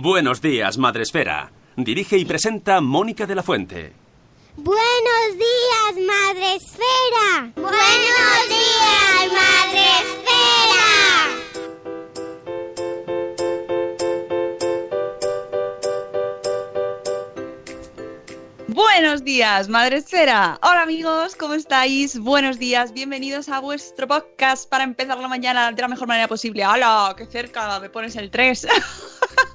Buenos días, Madresfera. Dirige y presenta Mónica de la Fuente. Buenos días, Madre Esfera. Buenos días, Madre Esfera. Buenos días, Madre Esfera. Hola amigos, ¿cómo estáis? Buenos días, bienvenidos a vuestro podcast para empezar la mañana de la mejor manera posible. ¡Hala! ¡Qué cerca! Me pones el 3.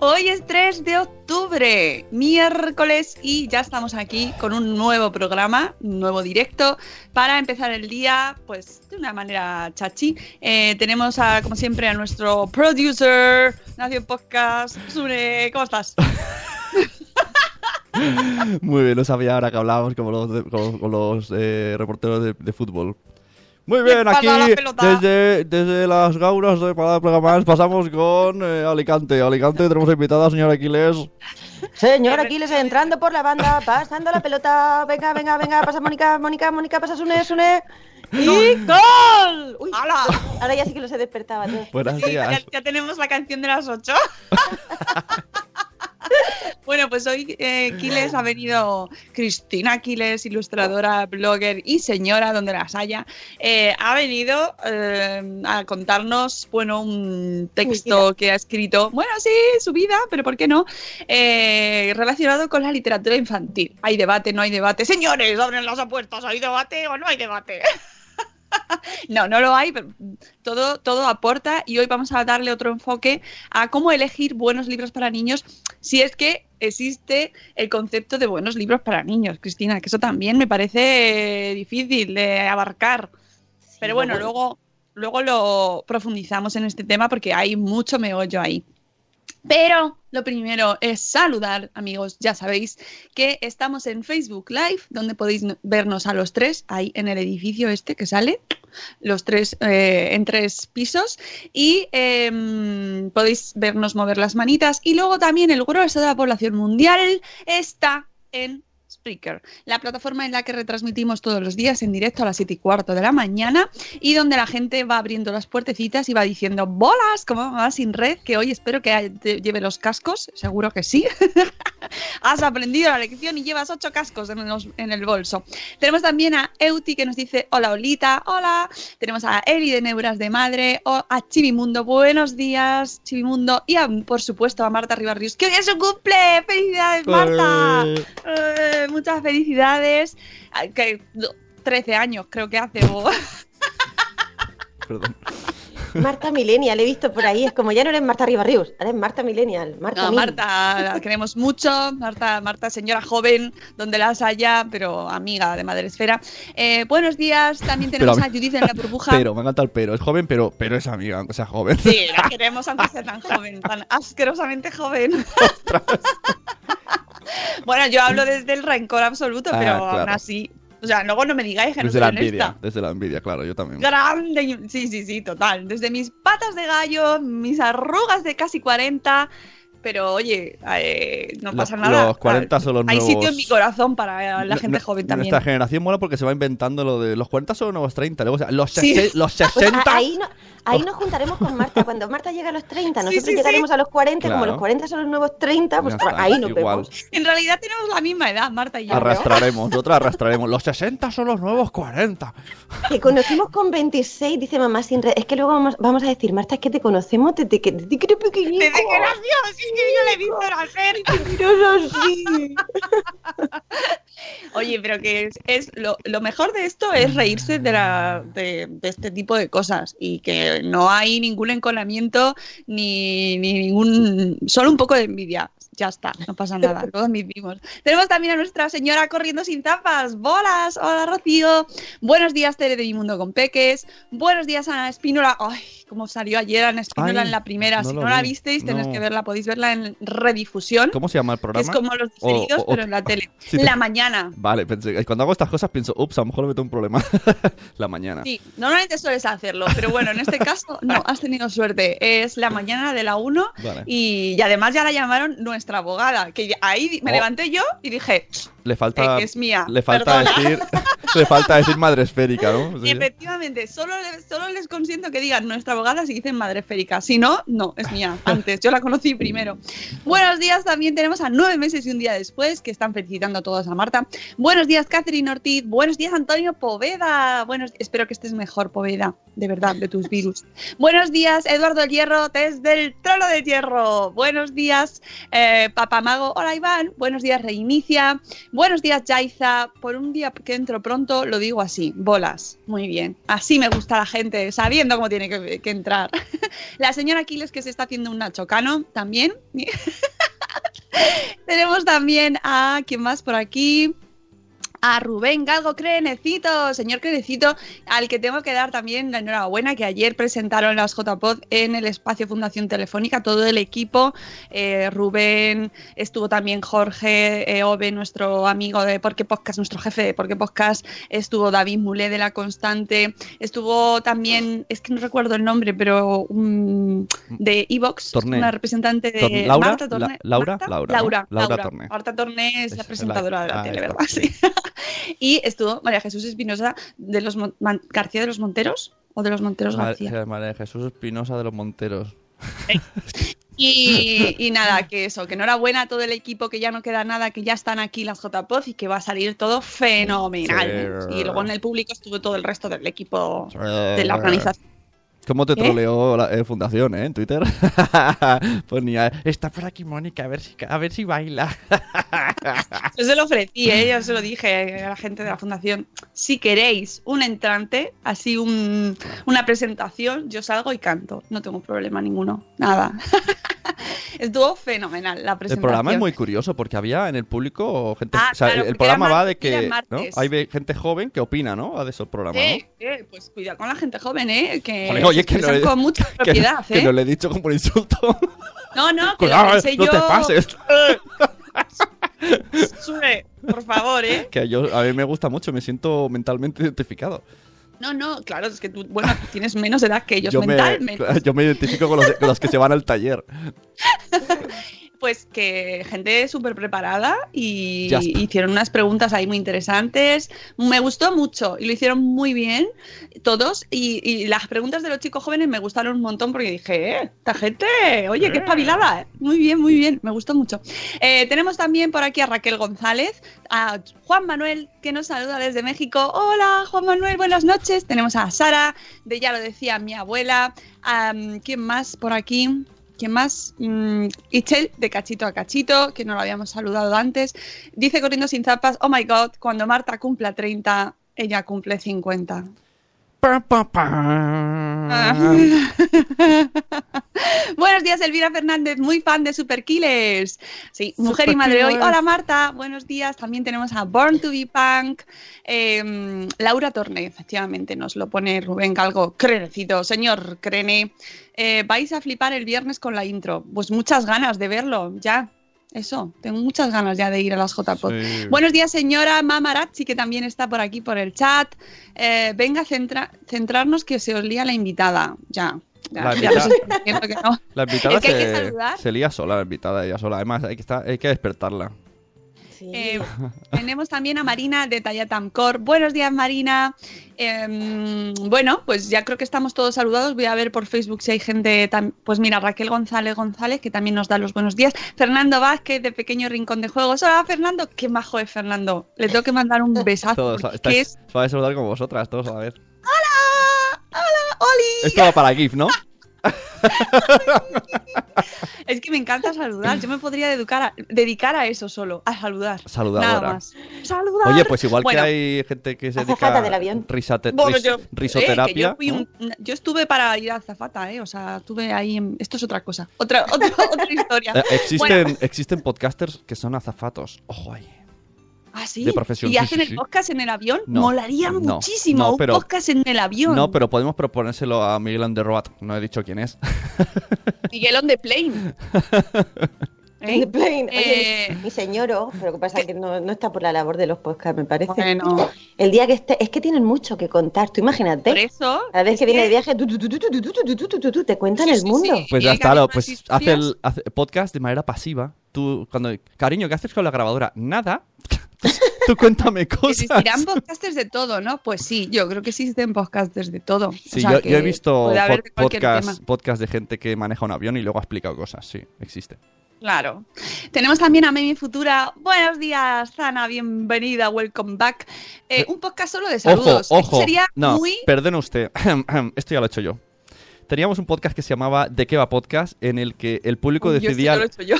Hoy es 3 de octubre, miércoles, y ya estamos aquí con un nuevo programa, un nuevo directo, para empezar el día, pues, de una manera chachi. Eh, tenemos, a, como siempre, a nuestro producer, Nación Podcast, Sune, ¿cómo estás? Muy bien, lo sabía ahora que hablábamos con los eh, reporteros de fútbol. Muy bien, aquí desde, desde las gaunas de Parada Programas pasamos con eh, Alicante. Alicante tenemos invitada a señora Aquiles. Señor Aquiles entrando por la banda, pasando la pelota. Venga, venga, venga, pasa Mónica, Mónica, Mónica, pasa Sune, Sune. ¡Y gol! Uy, ¡Hala! ahora ya sí que los he despertado. Buenos ya, días. ya tenemos la canción de las 8. bueno, pues hoy eh, Quiles ha venido, Cristina Quiles, ilustradora, blogger y señora, donde las haya, eh, ha venido eh, a contarnos, bueno, un texto que ha escrito, bueno, sí, su vida, pero ¿por qué no? Eh, relacionado con la literatura infantil. Hay debate, no hay debate. Señores, abren las apuestas, ¿hay debate o no hay debate? No, no lo hay, pero todo, todo aporta y hoy vamos a darle otro enfoque a cómo elegir buenos libros para niños, si es que existe el concepto de buenos libros para niños, Cristina, que eso también me parece eh, difícil de abarcar. Pero bueno, luego, luego lo profundizamos en este tema porque hay mucho meollo ahí. Pero lo primero es saludar, amigos. Ya sabéis que estamos en Facebook Live, donde podéis vernos a los tres, ahí en el edificio este que sale, los tres eh, en tres pisos. Y em, podéis vernos mover las manitas. Y luego también el grueso de la población mundial está en Spreaker, la plataforma en la que retransmitimos todos los días en directo a las 7 y cuarto de la mañana y donde la gente va abriendo las puertecitas y va diciendo bolas, como va sin red, que hoy espero que te lleve los cascos, seguro que sí. Has aprendido la lección y llevas ocho cascos en, los- en el bolso. Tenemos también a Euti que nos dice hola Olita, hola. Tenemos a Eli de Neuras de Madre, o a Chivimundo, buenos días Chivimundo y a, por supuesto a Marta Ribarrios, que hoy es su cumple. ¡Felicidades Marta! Eh, muchas felicidades. Ah, Que, no, 13 años creo que hace. o- Perdón. Marta Millennial, he visto por ahí. Es como ya no eres Marta Ribarrius, eres Marta Millennial. Marta No, Mil. Marta, la queremos mucho. Marta, Marta, señora joven, donde las haya, pero amiga de Madre Esfera. Eh, buenos días. También tenemos Pero- a Judith en la burbuja. Pero, me encanta el pero. Es joven, pero, pero es amiga, aunque sea joven. Sí, la queremos aunque sea tan joven, tan asquerosamente joven. bueno, yo hablo desde el rencor absoluto, Ah, pero claro. aún así O sea, luego no me digáis que no Desde la envidia, honesta. desde la envidia, claro, yo también. Grande. Sí, sí, sí, total. Desde mis patas de gallo, mis arrugas de casi 40. Pero oye, eh, no Los- pasa nada. los 40 son los Hay nuevos- sitio en mi corazón para la gente no- joven también. Nuestra generación mola porque se va inventando lo de los 40 son los nuevos 30. Luego, o sea, los, Sí. los Pues 60. a- ahí, no- ahí nos juntaremos con Marta. Cuando Marta llegue a los 30, Sí, nosotros sí, sí. llegaremos a los 40. Como Claro. los 40 son los nuevos 30, pues está, ahí nos igual. vemos. En realidad tenemos la misma edad, Marta y yo. Arrastraremos, nosotros arrastraremos. Los 60 son los nuevos 40. Te conocimos con 26, dice mamá sin re- Es que luego vamos, vamos a decir, Marta, es que te conocemos desde que, desde que eres pequeñico. Desde que nació, sí que yo le he visto nacer. Mentiroso, sí. Oye, pero que es, es lo, lo mejor de esto es reírse de, la, de, de este tipo de cosas y que no hay ningún encolamiento ni, ni ningún. solo un poco de envidia. Ya está, no pasa nada, lo admitimos. Tenemos también a nuestra señora corriendo sin tapas. ¡Bolas! Hola, Rocío. Buenos días, Tere de Mi Mundo con Peques. Buenos días, Ana Espínola. ¡Ay! Cómo salió ayer Ana Espínola en la primera. no si no la vi, visteis, tenéis que verla. Podéis verla en redifusión. ¿Cómo se llama el programa? es como los diferidos, o- o- pero en la tele. Sí, te- La mañana. Vale, pensé, cuando hago estas cosas pienso, ups, a lo mejor le meto un problema. la mañana. Sí, normalmente sueles hacerlo, pero bueno, en este caso no, has tenido suerte. Es la mañana de la 1 Vale. y, y además ya la llamaron nuestra abogada, que ahí me Oh. levanté yo y dije, Le falta, Eh, que es mía, le falta perdona. decir, le falta decir madre esférica, ¿no? Sí. efectivamente, solo, solo les consiento que digan nuestra abogada si dicen madre esférica. Si no, no, es mía. Antes, yo la conocí primero. Buenos días, también tenemos a nueve meses y un día después, que están felicitando a todos a Marta. Buenos días, Catherine Ortiz. Buenos días, Antonio Poveda. Buenos, espero que estés mejor, Poveda, de verdad, de tus virus. Buenos días, Eduardo El Hierro, desde el trono de hierro. Buenos días, eh, Papamago. Hola, Iván. Buenos días, Reinicia. Buenos días, Jaiza. Por un día que entro pronto, lo digo así, bolas. Muy bien. Así me gusta la gente, sabiendo cómo tiene que, entrar. La señora Aquiles que se está haciendo un nachocano también. Tenemos también a, ¿quién más por aquí? A Rubén Galgo Crenecito, señor Crenecito, al que tengo que dar también la enhorabuena, que ayer presentaron las JPod en el espacio Fundación Telefónica, todo el equipo, eh, Rubén, estuvo también Jorge eh, Ove, nuestro amigo de Porque Podcast, nuestro jefe de Porque Podcast, estuvo David Mulé de La Constante, estuvo también, es que no recuerdo el nombre, pero un- de Evox, una representante de Torné. ¿Laura? Marta Torné. La- Laura, Marta? Laura, ¿no? Laura, Laura Laura. Torné. Marta Torné es la Es presentadora de la ah, tele, ¿verdad? sí. Y estuvo María Jesús Espinosa de los Mon- García de los Monteros o de los Monteros García. María, María Jesús Espinosa de los Monteros. Y, y nada, que eso, que enhorabuena a todo el equipo, que ya no queda nada, que ya están aquí las JPOZ y que va a salir todo fenomenal. Sí. Y luego en el público estuvo todo el resto del equipo de la organización. ¿Cómo te troleó la eh, Fundación, eh? En Twitter. Ponía, está por aquí Mónica, a ver si, a ver si baila. Yo se lo ofrecí, ¿eh? yo se lo dije a la gente de la fundación. Si queréis un entrante, así un- una presentación, yo salgo y canto. No tengo problema ninguno. Nada. Estuvo fenomenal la El presentación. programa es muy curioso porque había en el público gente. Ah, o sea, claro, el programa va de que. ¿no? Hay gente joven que opina, ¿no? De esos programas, Sí, sí, pues cuidado con la gente joven, ¿eh? Que Joder, oye, se que no expresan le- con mucha propiedad, que ¿eh? no le he dicho como un insulto. No, no, que Cuidado, lo eh, no yo. te pases. Sube, por favor, ¿eh? Que yo, a mí me gusta mucho, me siento mentalmente identificado. No, no, claro, es que tú, bueno, tú tienes menos edad que ellos Yo me, mentalmente. yo me identifico con los, con los que se van al taller. Pues que gente súper preparada y hicieron unas preguntas ahí muy interesantes. Me gustó mucho y lo hicieron muy bien todos. Y, y las preguntas de los chicos jóvenes me gustaron un montón porque dije, eh, esta gente, oye, qué espabilada. eh". Muy bien, muy bien, me gustó mucho. Eh, tenemos también por aquí a Raquel González, a Juan Manuel que nos saluda desde México. Hola, Juan Manuel, buenas noches. Tenemos a Sara, de ya lo decía mi abuela. ¿Quién más por aquí? ¿Quién más? Mm, de cachito a cachito, que no lo habíamos saludado antes. Dice corriendo sin zapas, oh my god, cuando Marta cumpla 30, ella cumple 50. Pa, pa, pa. Ah. Buenos días, Elvira Fernández, muy fan de Super Killers. Sí, mujer y madre hoy. Hola Marta, buenos días. También tenemos a Born to be Punk. Eh, Laura Torne, efectivamente, nos lo pone Rubén Calgo. Crenecito, señor Crene. Eh, vais a flipar el viernes con la intro. Pues muchas ganas de verlo, ya. Eso, tengo muchas ganas ya de ir a las JPod. Sí. Buenos días, señora Mamarazzi, que también está por aquí por el chat. Eh, venga a centra- centrarnos que se os lía la invitada. Ya, ya, La ya que no. La invitada Es que hay que se, se lía sola, la invitada ella sola. Además, hay que, estar- hay que despertarla. Sí. Eh, tenemos también a Marina de Tallatamcor. Buenos días, Marina. Em, bueno, pues ya creo que estamos todos saludados. Voy a ver por Facebook si hay gente. Pues mira, Raquel González González, que también nos da los buenos días. Fernando Vázquez, de Pequeño Rincón de Juegos. Hola, Fernando. Qué majo es Fernando. Le tengo que mandar un besazo. Todos, estáis, es... os vais a saludar como vosotras, todos a la vez. ¡Hola! ¡Hola! ¡Oli! Esto va para GIF, ¿no? Es que me encanta saludar. Yo me podría dedicar a, dedicar a eso solo, a saludar. Saludadora. Nada más. Saludar. Oye, pues igual Bueno, que hay gente que se dedica del avión. risate- Bueno, ris- yo, eh, risoterapia. yo, fui ¿no? un- yo estuve para ir a Zafata, ¿eh? O sea, estuve ahí. en- Esto es otra cosa. Otra, otra, otra historia. Eh, existen, Bueno. existen podcasters que son azafatos. Ojo ahí. ¿Ah, sí? De profesión. ¿Y hacen el podcast en el avión? No, Molaría muchísimo un podcast en el avión. No, pero podemos proponérselo a Miguel on the Road. No he dicho quién es. Miguel on the plane. ¿Eh? The plane. Mi, mi señoro, pero que pasa que no, no, está por la labor de los podcasts, me parece. Bueno. El día que esté, es que tienen mucho que contar, tú imagínate. Por eso. A la vez que viene de viaje, te cuentan el mundo. Pues ya está, pues hace el podcast de manera pasiva. Tú, cuando, cariño, ¿qué haces con la grabadora? Nada. Tú cuéntame cosas. Existirán podcasters de todo, ¿no? Pues sí, yo creo que existen podcasters de todo. O Sí, sea, yo, he visto pod- podcast, de gente que maneja un avión y luego ha explicado cosas. Sí, existe. Claro. Tenemos también a Memi Futura. Buenos días, Zana, bienvenida, welcome back. Eh, un podcast solo de saludos. Ojo, Esto ojo. Sería no, muy. perdone usted. Esto ya lo he hecho yo. Teníamos un podcast que se llamaba ¿De qué va podcast? En el que el público Yo sí decidía. lo he hecho yo.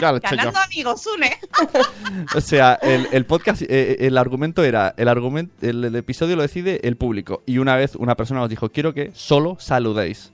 Ganando amigos, une. O sea, el, el podcast, eh, el argumento era, el, argumento, el, el episodio lo decide el público. Y una vez una persona nos dijo, quiero que solo saludéis.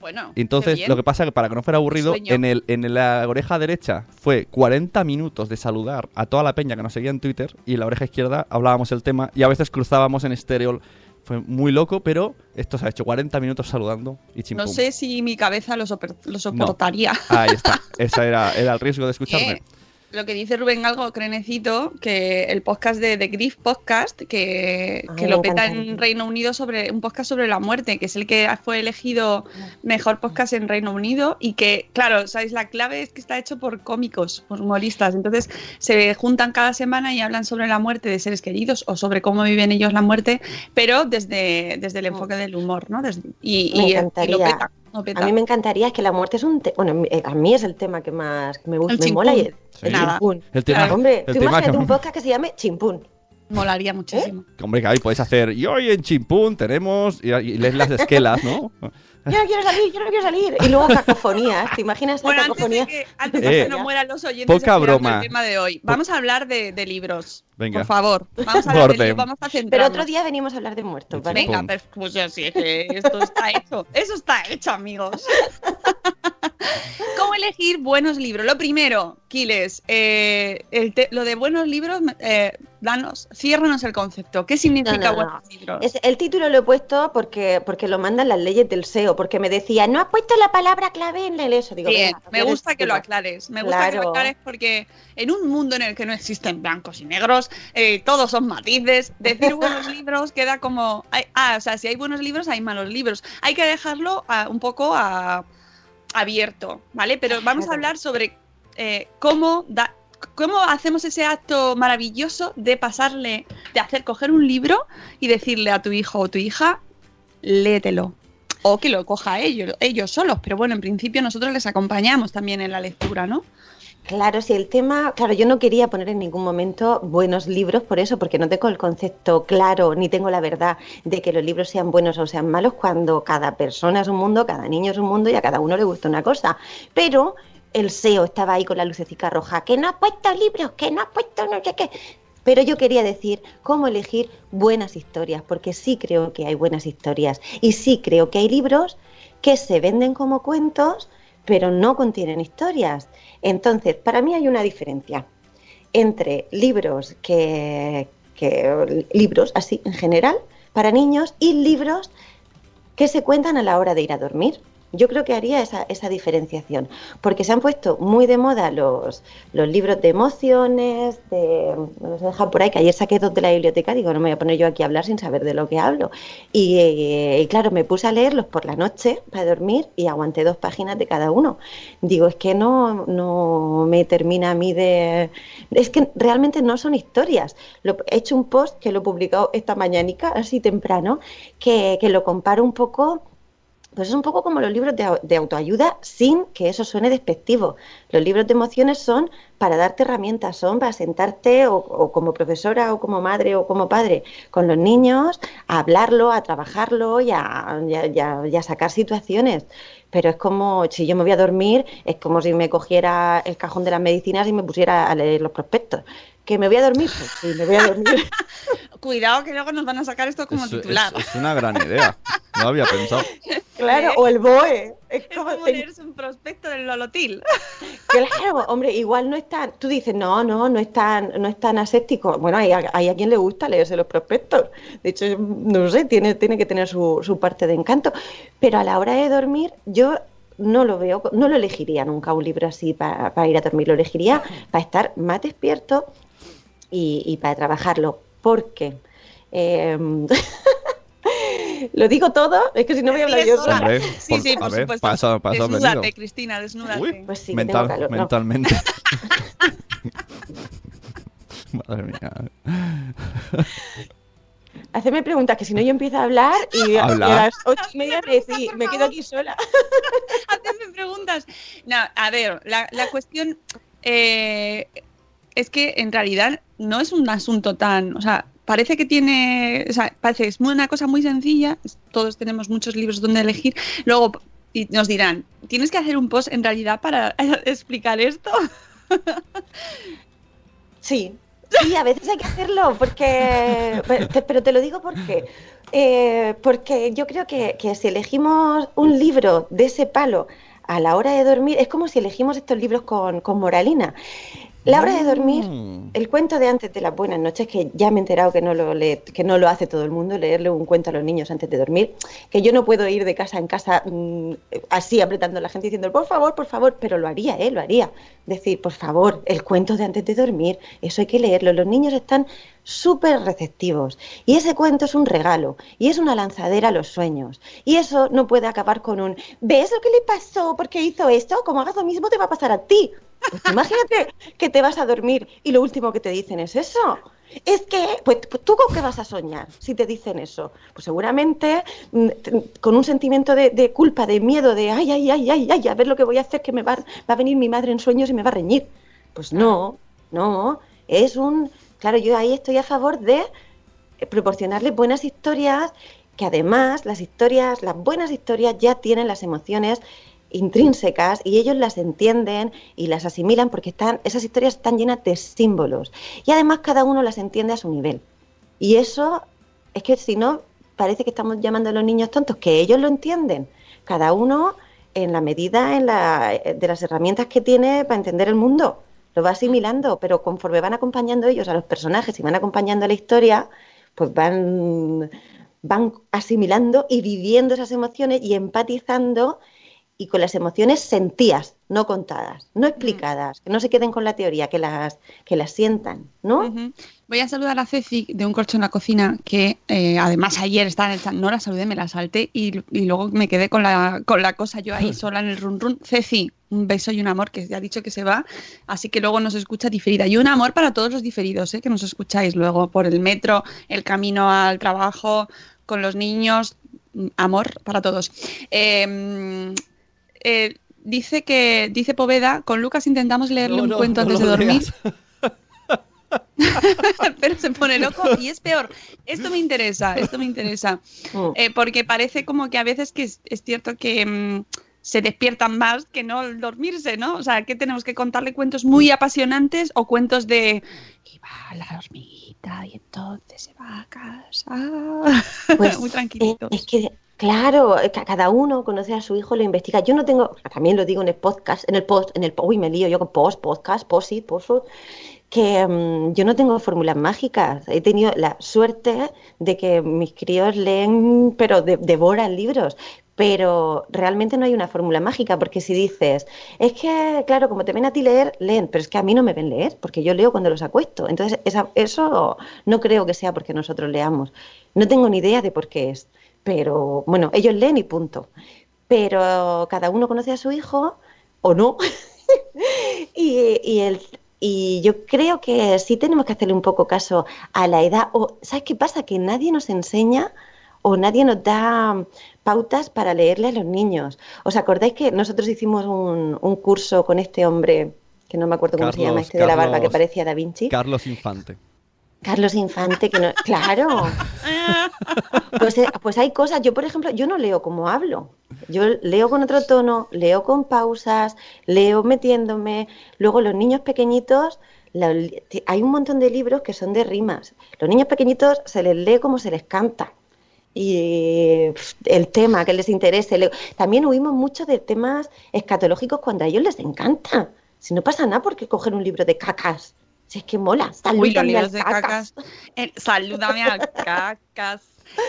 Bueno. Entonces, lo que pasa es que para que no fuera aburrido, en, el, en la oreja derecha fue 40 minutos de saludar a toda la peña que nos seguía en Twitter y en la oreja izquierda hablábamos el tema y a veces cruzábamos en estéreo. Fue muy loco, pero esto se ha hecho 40 minutos saludando y chimpum. No sé si mi cabeza lo, soper- lo soportaría. Ahí está. Ese era, era el riesgo de escucharme. Eh, lo que dice Rubén Algo Crenecito, que el podcast de The Grief Podcast, que, Ah, que lo peta en Reino Unido sobre un podcast sobre la muerte, que es el que fue elegido mejor podcast en Reino Unido y que, claro, sabéis, la clave es que está hecho por cómicos, por humoristas. Entonces se juntan cada semana y hablan sobre la muerte de seres queridos o sobre cómo viven ellos la muerte, pero desde, desde el enfoque del humor, ¿no? Desde- y, Me y- y lo peta. A mí me encantaría es que la muerte es un tema. Bueno, eh, a mí es el tema que más me gusta, El me mola. Y el, Sí. el chimpún. El tema, Hombre, el tú tema que- un podcast que se llame Chimpún. Molaría muchísimo. Hombre, que ahí podéis hacer. Y hoy en Chimpún tenemos. Y, y lees las esquelas, ¿no? Yo no quiero salir, yo no quiero salir. Y luego cacofonías. ¿Te imaginas Bueno, antes cacofonía? de que, antes de Eh, que nos mueran los oyentes poca broma. el tema de hoy, vamos a hablar de, de libros. Venga. Por favor, vamos a hablar de libros, vamos a Pero centrarnos. otro día venimos a hablar de muertos, ¿vale? Venga, pues, pues ya sí, es que esto está hecho. Eso está hecho, amigos. ¿Cómo elegir buenos libros? Lo primero, Kiles, eh, el lo de buenos libros, eh, danos, ciérranos el concepto. ¿Qué significa No, no, no. buenos libros? Es- el título lo he puesto porque, porque lo mandan las leyes del SEO, porque me decía, no has puesto la palabra clave en el eso. Digo, Bien, me gusta que lo aclares. Me gusta que lo Claro. aclares porque en un mundo en el que no existen blancos y negros, eh, todos son matices, decir buenos libros queda como. ah, o sea, si hay buenos libros, hay malos libros. Hay que dejarlo ah, un poco ah, abierto, ¿vale? Pero vamos a hablar sobre eh, cómo da- ¿Cómo hacemos ese acto maravilloso de pasarle, de hacer coger un libro y decirle a tu hijo o tu hija, léetelo? O que lo coja ellos, ellos solos, pero bueno, en principio nosotros les acompañamos también en la lectura, ¿no? Claro, si el tema, claro, yo no quería poner en ningún momento buenos libros por eso, porque no tengo el concepto claro ni tengo la verdad de que los libros sean buenos o sean malos cuando cada persona es un mundo, cada niño es un mundo y a cada uno le gusta una cosa. Pero el SEO estaba ahí con la lucecita roja, que no has puesto libros, que no has puesto no sé qué. Pero yo quería decir cómo elegir buenas historias, porque sí creo que hay buenas historias y sí creo que hay libros que se venden como cuentos, pero no contienen historias. Entonces, para mí hay una diferencia entre libros que, libros así en general para niños y libros que se cuentan a la hora de ir a dormir. Yo creo que haría esa, esa diferenciación, porque se han puesto muy de moda los, los libros de emociones, de, nos dejan por ahí, que ayer saqué dos de la biblioteca, digo, no me voy a poner yo aquí a hablar sin saber de lo que hablo. Y, y claro, me puse a leerlos por la noche para dormir y aguanté dos páginas de cada uno. Digo, es que no, no me termina a mí de... Es que realmente no son historias. Lo, he hecho un post que lo he publicado esta mañanica, así temprano, que, que lo comparo un poco pues es un poco como los libros de, de autoayuda sin que eso suene despectivo. Los libros de emociones son para darte herramientas, son para sentarte o, o como profesora o como madre o como padre con los niños a hablarlo, a trabajarlo y a, y a- y a- y a sacar situaciones. Pero es como, si yo me voy a dormir, es como si me cogiera el cajón de las medicinas y me pusiera a leer los prospectos. ¿Que me voy a dormir? Pues sí, me voy a dormir. Cuidado que luego nos van a sacar esto como Es, titular. es- es una gran idea. No lo había pensado. claro, o el BOE. Es Es como, como te- leerse un prospecto del Lolotil. Claro, hombre, igual no es tan, tú dices, no, no, no es tan, no es tan aséptico. Bueno, hay, a- hay a quien le gusta leerse los prospectos. De hecho, no sé, tiene, tiene que tener su, su parte de encanto. Pero a la hora de dormir, yo no lo veo, no lo elegiría nunca un libro así para, para ir a dormir. Lo elegiría para estar más despierto y, y para trabajarlo. Porque em, lo digo todo, es que si no voy a hablar yo sola. Hombre, Sí, por- sí, por ver, supuesto. pasa- pasa desnúdate, venido. Cristina, desnúdate. Uy, Pues sí, que mental, tengo calor, no. mentalmente. Madre mía. Hacedme preguntas, que si no yo empiezo a hablar y, y a las ocho y media me, me quedo aquí sola. Hacedme preguntas. No, a ver, la, la cuestión eh, es que en realidad no es un asunto tan, o sea, parece que tiene, o sea, parece es una cosa muy sencilla. Todos tenemos muchos libros donde elegir. Luego y nos dirán, tienes que hacer un post en realidad para explicar esto. Sí, sí, a veces hay que hacerlo, porque, pero te lo digo porque, eh, porque yo creo que, que si elegimos un libro de ese palo a la hora de dormir, es como si elegimos estos libros con, con moralina. La hora de dormir, Mm. el cuento de antes de las buenas noches, que ya me he enterado que no lo lee- que no lo hace todo el mundo, leerle un cuento a los niños antes de dormir, que yo no puedo ir de casa en casa mm, así apretando a la gente diciendo por favor, por favor, pero lo haría, ¿eh? Lo haría. Decir, por favor, el cuento de antes de dormir, eso hay que leerlo. Los niños están súper receptivos y ese cuento es un regalo y es una lanzadera a los sueños y eso no puede acabar con un ¿ves lo que le pasó porque hizo esto? Como hagas lo mismo te va a pasar a ti. Pues imagínate que te vas a dormir y lo último que te dicen es eso. Es que, pues pues, tú con qué vas a soñar si te dicen eso. Pues seguramente mm, con un sentimiento de, de culpa, de miedo, de ay, ay, ay, ay, ay, a ver lo que voy a hacer, que me va, va a venir mi madre en sueños y me va a reñir. Pues no, no, es un... Claro, yo ahí estoy a favor de proporcionarles buenas historias, que además las historias, las buenas historias ya tienen las emociones intrínsecas y ellos las entienden y las asimilan porque están, esas historias están llenas de símbolos y además cada uno las entiende a su nivel. Y eso es que si no, parece que estamos llamando a los niños tontos, que ellos lo entienden, cada uno en la medida en la, eh, de las herramientas que tiene para entender el mundo. Lo va asimilando, pero conforme van acompañando ellos a los personajes y van acompañando la historia, pues van, van asimilando y viviendo esas emociones y empatizando y con las emociones sentidas, no contadas, no explicadas, que no se queden con la teoría, que las, que las sientan, ¿no? Voy a saludar a Ceci de un corcho en la cocina que eh, además ayer estaba en el chat, no la saludé, me la salté y, y luego me quedé con la, con la cosa yo ahí sola en el run run. Ceci, un beso y un amor que ya ha dicho que se va, así que luego nos escucha diferida. Y un amor para todos los diferidos, ¿eh? que nos escucháis luego por el metro, el camino al trabajo, con los niños, mm, amor para todos. Eh, eh, dice que, dice Poveda, con Lucas intentamos leerle No, un no, cuento no antes de dormir. pero se pone loco y es peor. Esto me interesa, esto me interesa. Mm. Eh, porque parece como que a veces que es, es cierto que mm, se despiertan más que no al dormirse, ¿no? O sea, que tenemos que contarle cuentos muy apasionantes o cuentos de y va la hormiguita y entonces se va a casa. Pues, muy eh, tranquilitos. es que, claro, eh, ca- cada uno conoce a su hijo, lo investiga. Yo no tengo, también lo digo en el podcast, en el post, en el, uy, me lío yo con post, podcast, posit, post, que mm, yo no tengo fórmulas mágicas. He tenido la suerte de que mis críos leen, pero de- devoran libros. pero realmente no hay una fórmula mágica, porque si dices, es que, claro, como te ven a ti leer, leen, pero es que a mí no me ven leer, porque yo leo cuando los acuesto. Entonces, esa- eso no creo que sea porque nosotros leamos. No tengo ni idea de por qué es, pero bueno, ellos leen y punto. Pero cada uno conoce a su hijo o no. y, y el, y yo creo que sí tenemos que hacerle un poco caso a la edad. O, ¿Sabes qué pasa? Que nadie nos enseña o nadie nos da pautas para leerle a los niños. ¿Os acordáis que nosotros hicimos un, un curso con este hombre, que no me acuerdo cómo se llama, Carlos- este de la barba que parecía Da Vinci? Carlos Infante. Carlos Infante, que no... Claro. Pues, eh, pues hay cosas, yo por ejemplo, yo no leo como hablo. Yo leo con otro tono, leo con pausas, leo metiéndome. Luego los niños pequeñitos, hay un montón de libros que son de rimas. Los niños pequeñitos se les lee como se les canta. Y el tema que les interese. También huimos mucho de temas escatológicos cuando a ellos les encanta. Si no pasa nada porque coger un libro de cacas. Si es que mola. Uy, salúdame libros al de cacas. cacas. Eh, salúdame al cacas.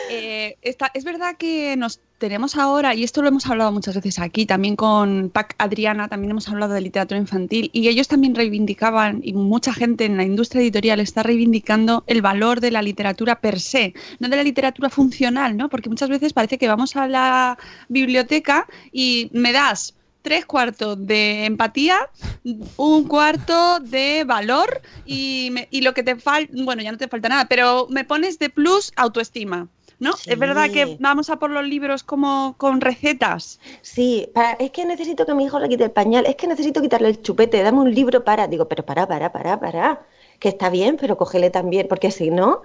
Eh, está- es verdad que nos tenemos ahora, y esto lo hemos hablado muchas veces aquí, también con Pac Adriana, también hemos hablado de literatura infantil, y ellos también reivindicaban, y mucha gente en la industria editorial está reivindicando el valor de la literatura per se, no de la literatura funcional, ¿no? Porque muchas veces parece que vamos a la biblioteca y me das tres cuartos de empatía, un cuarto de valor y, me- y lo que te falta, bueno, ya no te falta nada, pero me pones de plus autoestima. ¿No? Sí. Es verdad que vamos a por los libros como con recetas. Sí, para- es que necesito que mi hijo le quite el pañal, es que necesito quitarle el chupete, dame un libro para. Digo, pero para, para, para, para. Que está bien, pero cógele también, porque si no.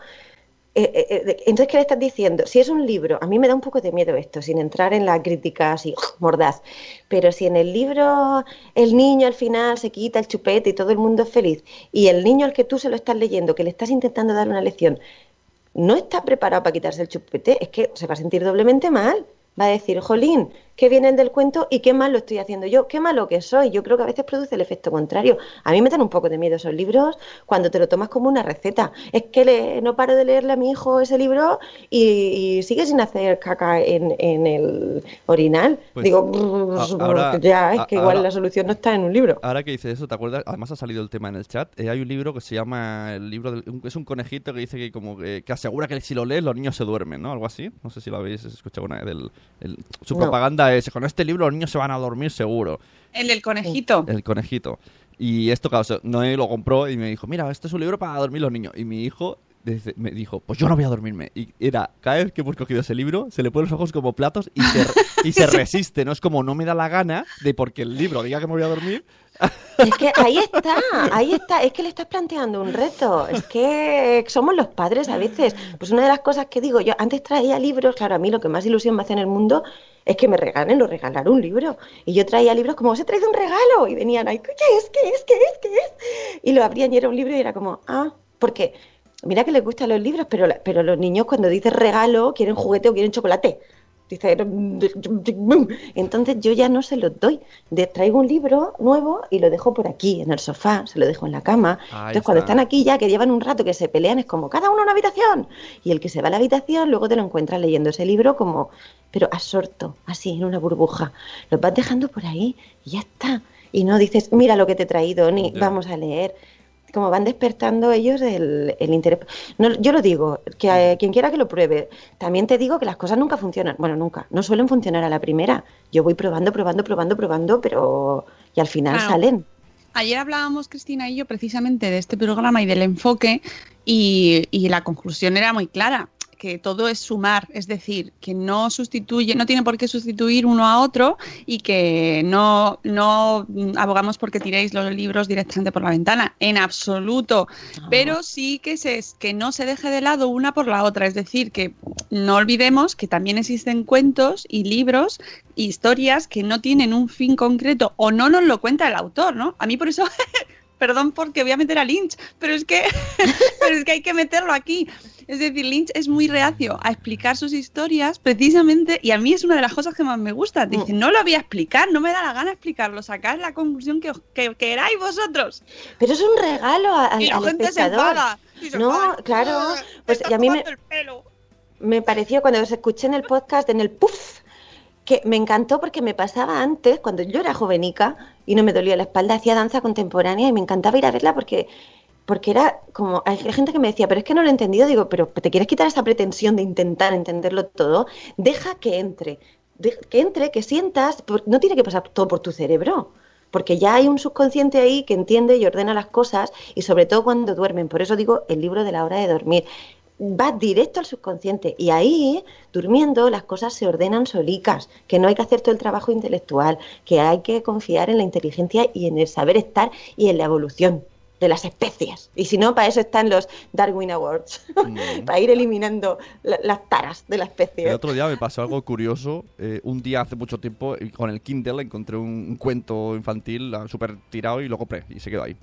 Eh, eh, eh, entonces, ¿qué le estás diciendo? Si es un libro, a mí me da un poco de miedo esto, sin entrar en la crítica así, mordaz. Pero si en el libro el niño al final se quita el chupete y todo el mundo es feliz, y el niño al que tú se lo estás leyendo, que le estás intentando dar una lección, no está preparado para quitarse el chupete, es que se va a sentir doblemente mal. Va a decir, jolín, qué bien el del cuento y qué mal lo estoy haciendo yo, qué malo que soy. Yo creo que a veces produce el efecto contrario. A mí me dan un poco de miedo esos libros cuando te lo tomas como una receta. Es que le- no paro de leerle a mi hijo ese libro y, y sigue sin hacer caca en, en el orinal. Pues, Digo, ahora- ya, es que igual ahora- la solución no está en un libro. Ahora que dices eso, ¿te acuerdas? Además ha salido el tema en el chat. Eh, hay un libro que se llama el libro del- es un conejito que dice que como que, que asegura que si lo lees los niños se duermen, ¿no? Algo así. No sé si lo habéis escuchado una vez. el- su No. propaganda es con este libro los niños se van a dormir seguro. El del conejito. El conejito. Y esto, claro, Noé lo compró y me dijo, mira, este es un libro para dormir los niños. Y mi hijo me dijo, pues yo no voy a dormirme. Y era, cada vez que hemos cogido ese libro, se le ponen los ojos como platos y se, y se resiste, ¿no? Es como, no me da la gana de porque el libro diga que me voy a dormir. Es que ahí está, ahí está, es que le estás planteando un reto, es que somos los padres a veces. Pues una de las cosas que digo, yo antes traía libros, claro, a mí lo que más ilusión me hace en el mundo es que me regalen o regalar un libro. Y yo traía libros como, os he traído un regalo, y venían ahí, ¿qué es? ¿Qué es? ¿Qué es? ¿Qué es? Y lo abrían y era un libro y era como, ah, porque mira que les gustan los libros, pero, pero los niños cuando dicen regalo quieren juguete o quieren chocolate. Entonces yo ya no se los doy. Traigo un libro nuevo y lo dejo por aquí, en el sofá, se lo dejo en la cama. Ahí entonces cuando está. están aquí ya, que llevan un rato que se pelean, es como cada uno una habitación. Y el que se va a la habitación, luego te lo encuentras leyendo ese libro como, pero absorto, así, en una burbuja. Los vas dejando por ahí y ya está. Y no dices, mira lo que te he traído, ni vamos a leer. Como van despertando ellos el, el interés. No, yo lo digo, que a quien quiera que lo pruebe. También te digo que las cosas nunca funcionan. Bueno, nunca. No suelen funcionar a la primera. Yo voy probando, probando, probando, probando, pero. Y al final Claro. salen. Ayer hablábamos, Cristina y yo, precisamente de este programa y del enfoque, y, y la conclusión era muy clara, que todo es sumar, es decir, que no sustituye, no tiene por qué sustituir uno a otro y que no, no abogamos porque tiréis los libros directamente por la ventana, en absoluto, pero sí que, se, que no se deje de lado una por la otra, es decir, que no olvidemos que también existen cuentos y libros historias que no tienen un fin concreto o no nos lo cuenta el autor, ¿no? A mí por eso, perdón porque voy a meter a Lynch, pero es que, pero es que hay que meterlo aquí. Es decir, Lynch es muy reacio a explicar sus historias precisamente, y a mí es una de las cosas que más me gusta. Dice, no lo voy a explicar, no me da la gana explicarlo, sacar la conclusión que, os- que queráis vosotros. Pero es un regalo a- al, Y la al gente se enfada. y se No, enfada. claro, "Ah, pues, y a mí me- estás tomando el pelo". Me pareció cuando os escuché en el podcast, en el puff, que me encantó porque me pasaba antes, cuando yo era jovenica y no me dolía la espalda, hacía danza contemporánea y me encantaba ir a verla porque, porque era como, hay gente que me decía, pero es que no lo he entendido, digo, pero te quieres quitar esa pretensión de intentar entenderlo todo, deja que entre, que entre, que sientas, no tiene que pasar todo por tu cerebro. Porque ya hay un subconsciente ahí que entiende y ordena las cosas, y sobre todo cuando duermen. Por eso digo el libro de la hora de dormir va directo al subconsciente y ahí, durmiendo, las cosas se ordenan solicas, que no hay que hacer todo el trabajo intelectual, que hay que confiar en la inteligencia y en el saber estar y en la evolución de las especies. Y si no, para eso están los Darwin Awards, para ir eliminando la- las taras de la especie. El otro día me pasó algo curioso. eh, un día hace mucho tiempo, con el Kindle encontré un, un cuento infantil súper tirado y lo compré y se quedó ahí.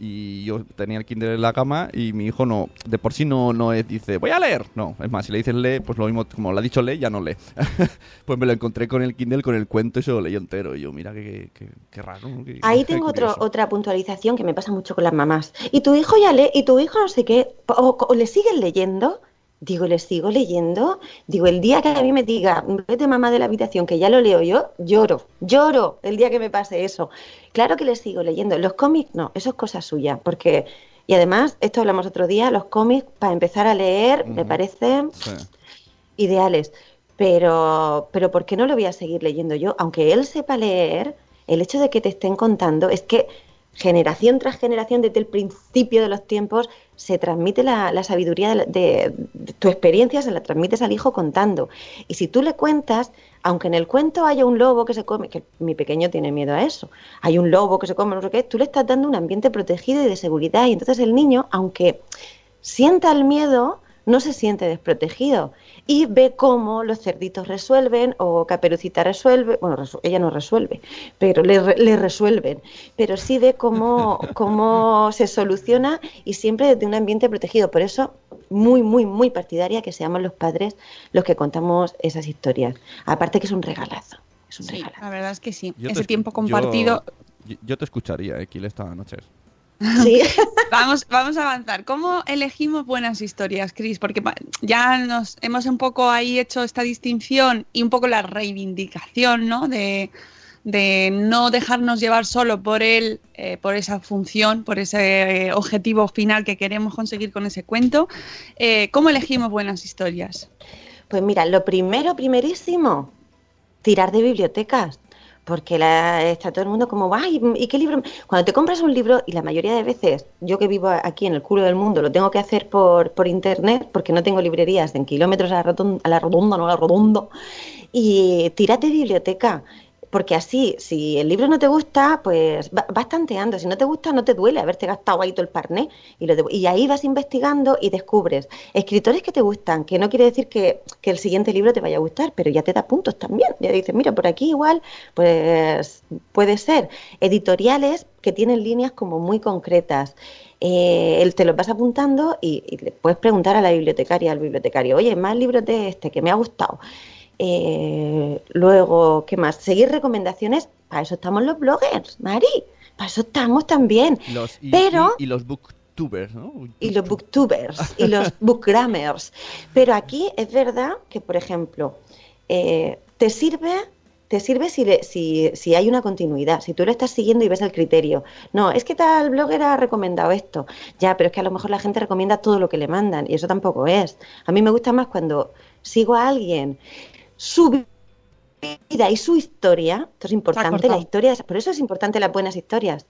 Y yo tenía el Kindle en la cama y mi hijo no, de por sí no, no es, dice, voy a leer. No, es más, si le dices lee, pues lo mismo, como le ha dicho lee, ya no lee. pues me lo encontré con el Kindle, con el cuento y se lo leyó entero. Y yo, mira, qué, qué, qué raro. Ahí tengo otro, otra puntualización que me pasa mucho con las mamás. Y tu hijo ya lee, y tu hijo no sé qué, o, o le siguen leyendo. Digo, le sigo leyendo. Digo, el día que a mí me diga, vete mamá de la habitación, que ya lo leo yo, lloro, lloro el día que me pase eso. Claro que le sigo leyendo. Los cómics, no, eso es cosa suya, porque. Y además, esto hablamos otro día, los cómics, para empezar a leer, me parecen Sí. ideales. Pero, pero ¿por qué no lo voy a seguir leyendo yo? Aunque él sepa leer, el hecho de que te estén contando es que generación tras generación, desde el principio de los tiempos, se transmite la, la sabiduría de, de tu experiencia, se la transmites al hijo contando. Y si tú le cuentas, aunque en el cuento haya un lobo que se come, que mi pequeño tiene miedo a eso, hay un lobo que se come, no sé qué, tú le estás dando un ambiente protegido y de seguridad. Y entonces el niño, aunque sienta el miedo, no se siente desprotegido y ve cómo los cerditos resuelven o Caperucita resuelve, bueno, resu- ella no resuelve, pero le, re- le resuelven, pero sí ve cómo, cómo se soluciona y siempre desde un ambiente protegido. Por eso, muy, muy, muy partidaria que seamos los padres los que contamos esas historias. Aparte que es un regalazo, es un Sí, regalazo. la verdad es que sí. Yo Ese tiempo compartido. Yo, yo te escucharía, eh, Kil, esta noche. Sí. Vamos, vamos a avanzar. ¿Cómo elegimos buenas historias, Cris? Porque ya nos hemos un poco ahí hecho esta distinción y un poco la reivindicación, ¿no? De, de no dejarnos llevar solo por él, eh, por esa función, por ese eh, objetivo final que queremos conseguir con ese cuento. Eh, ¿Cómo elegimos buenas historias? Pues mira, lo primero, primerísimo, tirar de bibliotecas. Porque la- está todo el mundo como, ay, ¿y qué libro? Cuando te compras un libro, y la mayoría de veces, yo que vivo aquí en el culo del mundo, lo tengo que hacer por, por internet, porque no tengo librerías en kilómetros a la, roton- a la redonda, no a la redondo, y tírate biblioteca. Porque así, si el libro no te gusta, pues va- vas tanteando. Si no te gusta, no te duele haberte gastado ahí todo el parné. Y, lo y ahí vas investigando y descubres escritores que te gustan, que no quiere decir que, que el siguiente libro te vaya a gustar, pero ya te da puntos también. Ya dices, mira, por aquí igual, pues puede ser. Editoriales que tienen líneas como muy concretas. Eh, te los vas apuntando y, y le puedes preguntar a la bibliotecaria, al bibliotecario, oye, más libros de este que me ha gustado. Eh, luego, ¿qué más? Seguir recomendaciones. Para eso estamos los bloggers, Mari. Para eso estamos también. Y los, y, Pero- y- y los booktubers, ¿no? Y los booktubers y los bookgrammers. Pero aquí es verdad que, por ejemplo, eh, te sirve. Te sirve si, le- si, si hay una continuidad, si tú lo estás siguiendo y ves el criterio. No, es que tal blogger ha recomendado esto. Ya, pero es que a lo mejor la gente recomienda todo lo que le mandan y eso tampoco es. A mí me gusta más cuando sigo a alguien, su vida y su historia. Esto es importante, la historia. Por eso es importante las buenas historias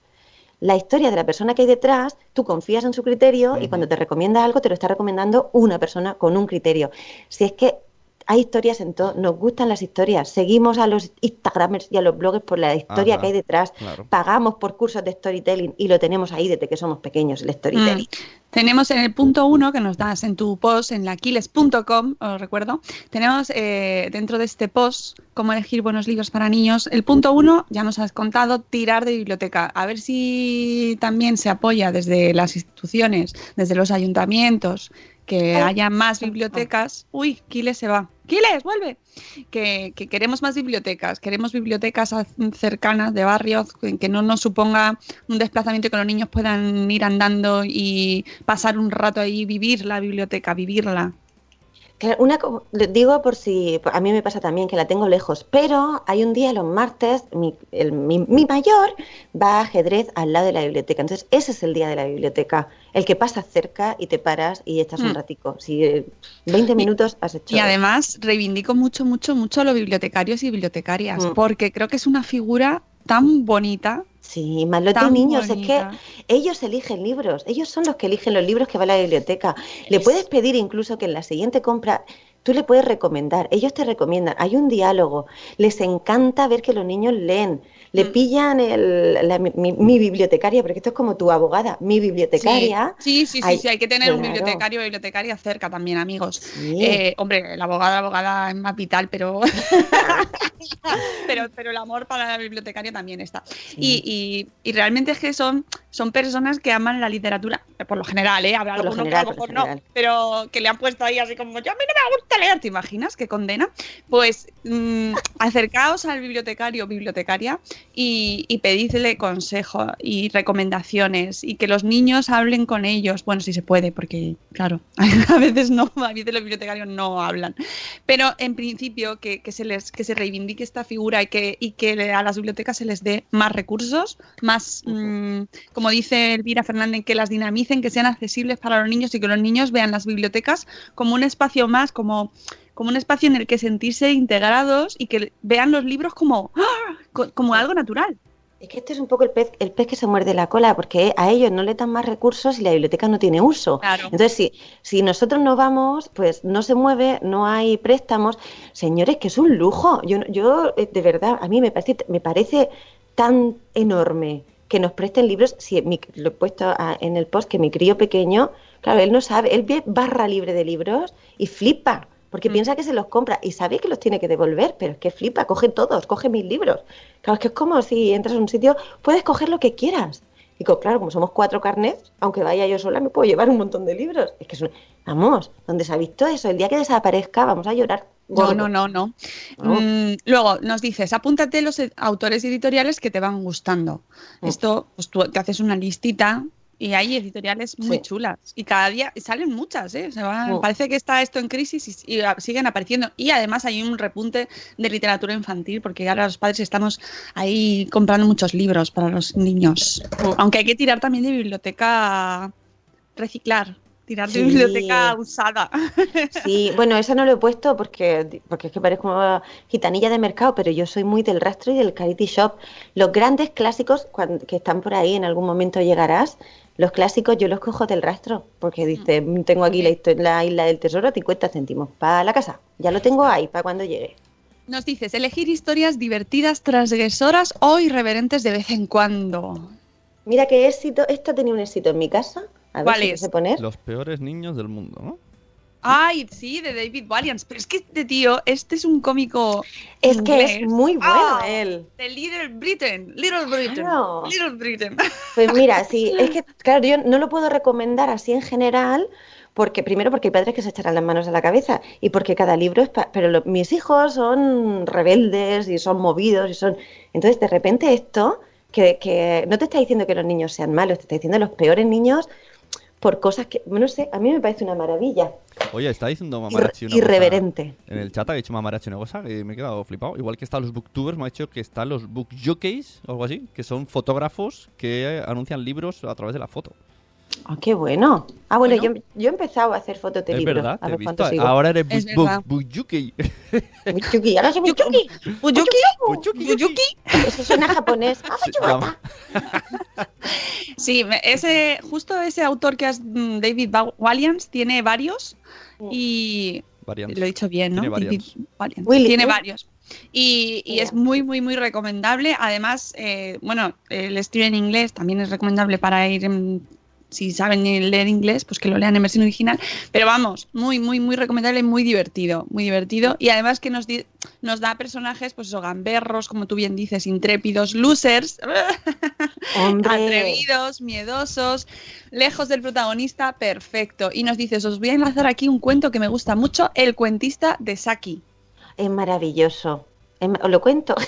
la historia de la persona que hay detrás, tú confías en su criterio y cuando te recomienda algo te lo está recomendando una persona con un criterio. Si es que hay historias en todo, nos gustan las historias, seguimos a los Instagramers y a los bloggers por la historia Ajá, que hay detrás, claro. pagamos por cursos de storytelling y lo tenemos ahí desde que somos pequeños, el storytelling. Mm. Tenemos en el punto 1 que nos das en tu post en laquiles.com, os recuerdo, tenemos eh, dentro de este post cómo elegir buenos libros para niños. El punto 1 ya nos has contado, tirar de biblioteca. A ver si también se apoya desde las instituciones, desde los ayuntamientos, que Ay. haya más bibliotecas. Uy, Quiles se va. Quiles, vuelve. Que, que queremos más bibliotecas, queremos bibliotecas cercanas de barrios que, no nos suponga un desplazamiento que los niños puedan ir andando y pasar un rato ahí, vivir la biblioteca, vivirla. Una, digo por si, a mí me pasa también que la tengo lejos, pero hay un día los martes, mi, el- mi- mi mayor va a ajedrez al lado de la biblioteca, entonces ese es el día de la biblioteca, el que pasas cerca y te paras y estás un Mm. ratico, si eh, 20 minutos has hecho. Y además reivindico mucho, mucho, mucho a los bibliotecarios y bibliotecarias, Mm. porque creo que es una figura tan bonita. Sí, más los de niños, es que ellos eligen libros, ellos son los que eligen los libros que va a la biblioteca. Le puedes pedir incluso que en la siguiente compra tú le puedes recomendar, ellos te recomiendan, hay un diálogo, les encanta ver que los niños leen, le Mm. pillan el, la- mi, bibliotecaria, porque esto es como tu abogada, mi bibliotecaria. Sí, sí, sí, Ay, sí, hay que tener un bibliotecario o bibliotecaria cerca también, amigos. Sí. Eh, hombre, la abogada, la abogada es más vital, pero, pero, pero el amor para la bibliotecaria también está. Y, y- y realmente es que son, son personas que aman la literatura, por lo general, ¿eh? Habrá Por lo alguno general, que a lo mejor no, pero que le han puesto ahí así como, yo a mí no me gusta leer, ¿te imaginas? Qué condena. Pues mm, acercaos al bibliotecario o bibliotecaria y, y pedidle consejo y recomendaciones y que los niños hablen con ellos. Bueno, si se puede, porque claro, a veces no, a veces los bibliotecarios no hablan. Pero en principio que, que se les que se reivindique esta figura y que, y que a las bibliotecas se les dé más recursos, más, mm, como dice Elvira Fernández, que las dinamicen, que sean accesibles para los niños y que los niños vean las bibliotecas como un espacio más, como como un espacio en el que sentirse integrados y que vean los libros como, ¡ah! co- como algo natural. Es que este es un poco el pez, el pez que se muerde la cola, porque a ellos no le dan más recursos y la biblioteca no tiene uso. Claro. Entonces, si, si nosotros no vamos, pues no se mueve, no hay préstamos. Señores, que es un lujo. Yo, yo eh, de verdad, a mí me parece, me parece tan enorme que nos presten libros. Si mi- lo he puesto a- en el post que mi crío pequeño, claro, él no sabe, él ve barra libre de libros y flipa. Porque Mm. piensa que se los compra y sabe que los tiene que devolver, pero es que flipa, coge todos, coge mis libros. Claro, es que es como si entras a un sitio, puedes coger lo que quieras. Y claro, como somos cuatro carnets, aunque vaya yo sola, me puedo llevar un montón de libros. Es que es un- Vamos, ¿dónde se ha visto eso? El día que desaparezca, vamos a llorar. No, gordo. no, no, no. No. Mm, luego nos dices, apúntate los e- autores editoriales que te van gustando. Esto, pues tú te haces una listita y hay editoriales muy Sí. chulas. Y cada día salen muchas, ¿eh? Se van- Mm. Parece que está esto en crisis y, y a- siguen apareciendo. Y además hay un repunte de literatura infantil porque ahora los padres estamos ahí comprando muchos libros para los niños. Mm. Aunque hay que tirar también de biblioteca, reciclar, tirar de biblioteca usada. Sí, bueno, eso no lo he puesto porque, porque es que parezco una gitanilla de mercado, pero yo soy muy del rastro y del Carity Shop. Los grandes clásicos que están por ahí, en algún momento llegarás, los clásicos yo los cojo del rastro, porque dice, "Mm, tengo aquí la, la isla del tesoro, 50 céntimos, para la casa. Ya lo tengo ahí, para cuando llegue. Nos dices, elegir historias divertidas, transgresoras o irreverentes de vez en cuando. Mira qué éxito, esto ha tenido un éxito en mi casa. A ver ¿Cuál si es? poner. Los peores niños del mundo, ¿no? Ay, sí, de David Walliams. Pero es que este tío, este es un cómico. Es que es muy bueno Ah, él. De Little Britain. Little Britain. Claro. Little Britain. Pues mira, sí, es que, claro, yo no lo puedo recomendar así en general, porque primero porque hay padres que se echarán las manos a la cabeza y porque cada libro es... pa- Pero lo- mis hijos son rebeldes y son movidos y son... Entonces, de repente esto, que, que no te está diciendo que los niños sean malos, te está diciendo los peores niños por cosas que, no sé, a mí me parece una maravilla. Oye, está diciendo Mamarachi una irreverente. cosa. En el chat ha dicho Mamarachi una cosa que me he quedado flipado. Igual que están los booktubers, me ha dicho que están los book jockeys o algo así, que son fotógrafos que anuncian libros a través de la foto. Ah, qué bueno. Ah, bueno, Bueno. Yo, yo he empezado a hacer fotos de libros. verdad, a ver cuánto sigo. Ahora eres. Muy chuki, ahora soy. ¿Buyuki? Buyuki, ¿Buyuki? Eso suena japonés. Ah, Sí, ese, justo ese autor que has, mm, David Walliams, tiene varios y Variants. lo he dicho bien, ¿no? Tiene. Willy, tiene ¿eh? varios. Y, y es muy, muy, muy recomendable. Además, eh, bueno, el escribe en inglés también es recomendable para ir, en- si saben leer inglés, pues que lo lean en versión original. Pero vamos, muy, muy, muy recomendable y muy divertido, muy divertido. Y además que nos, di- nos da personajes, pues eso, gamberros, como tú bien dices, intrépidos, losers, atrevidos, miedosos, lejos del protagonista, perfecto. Y nos dices, os voy a enlazar aquí un cuento que me gusta mucho, El cuentista de Saki. Es maravilloso. ¿Os lo cuento?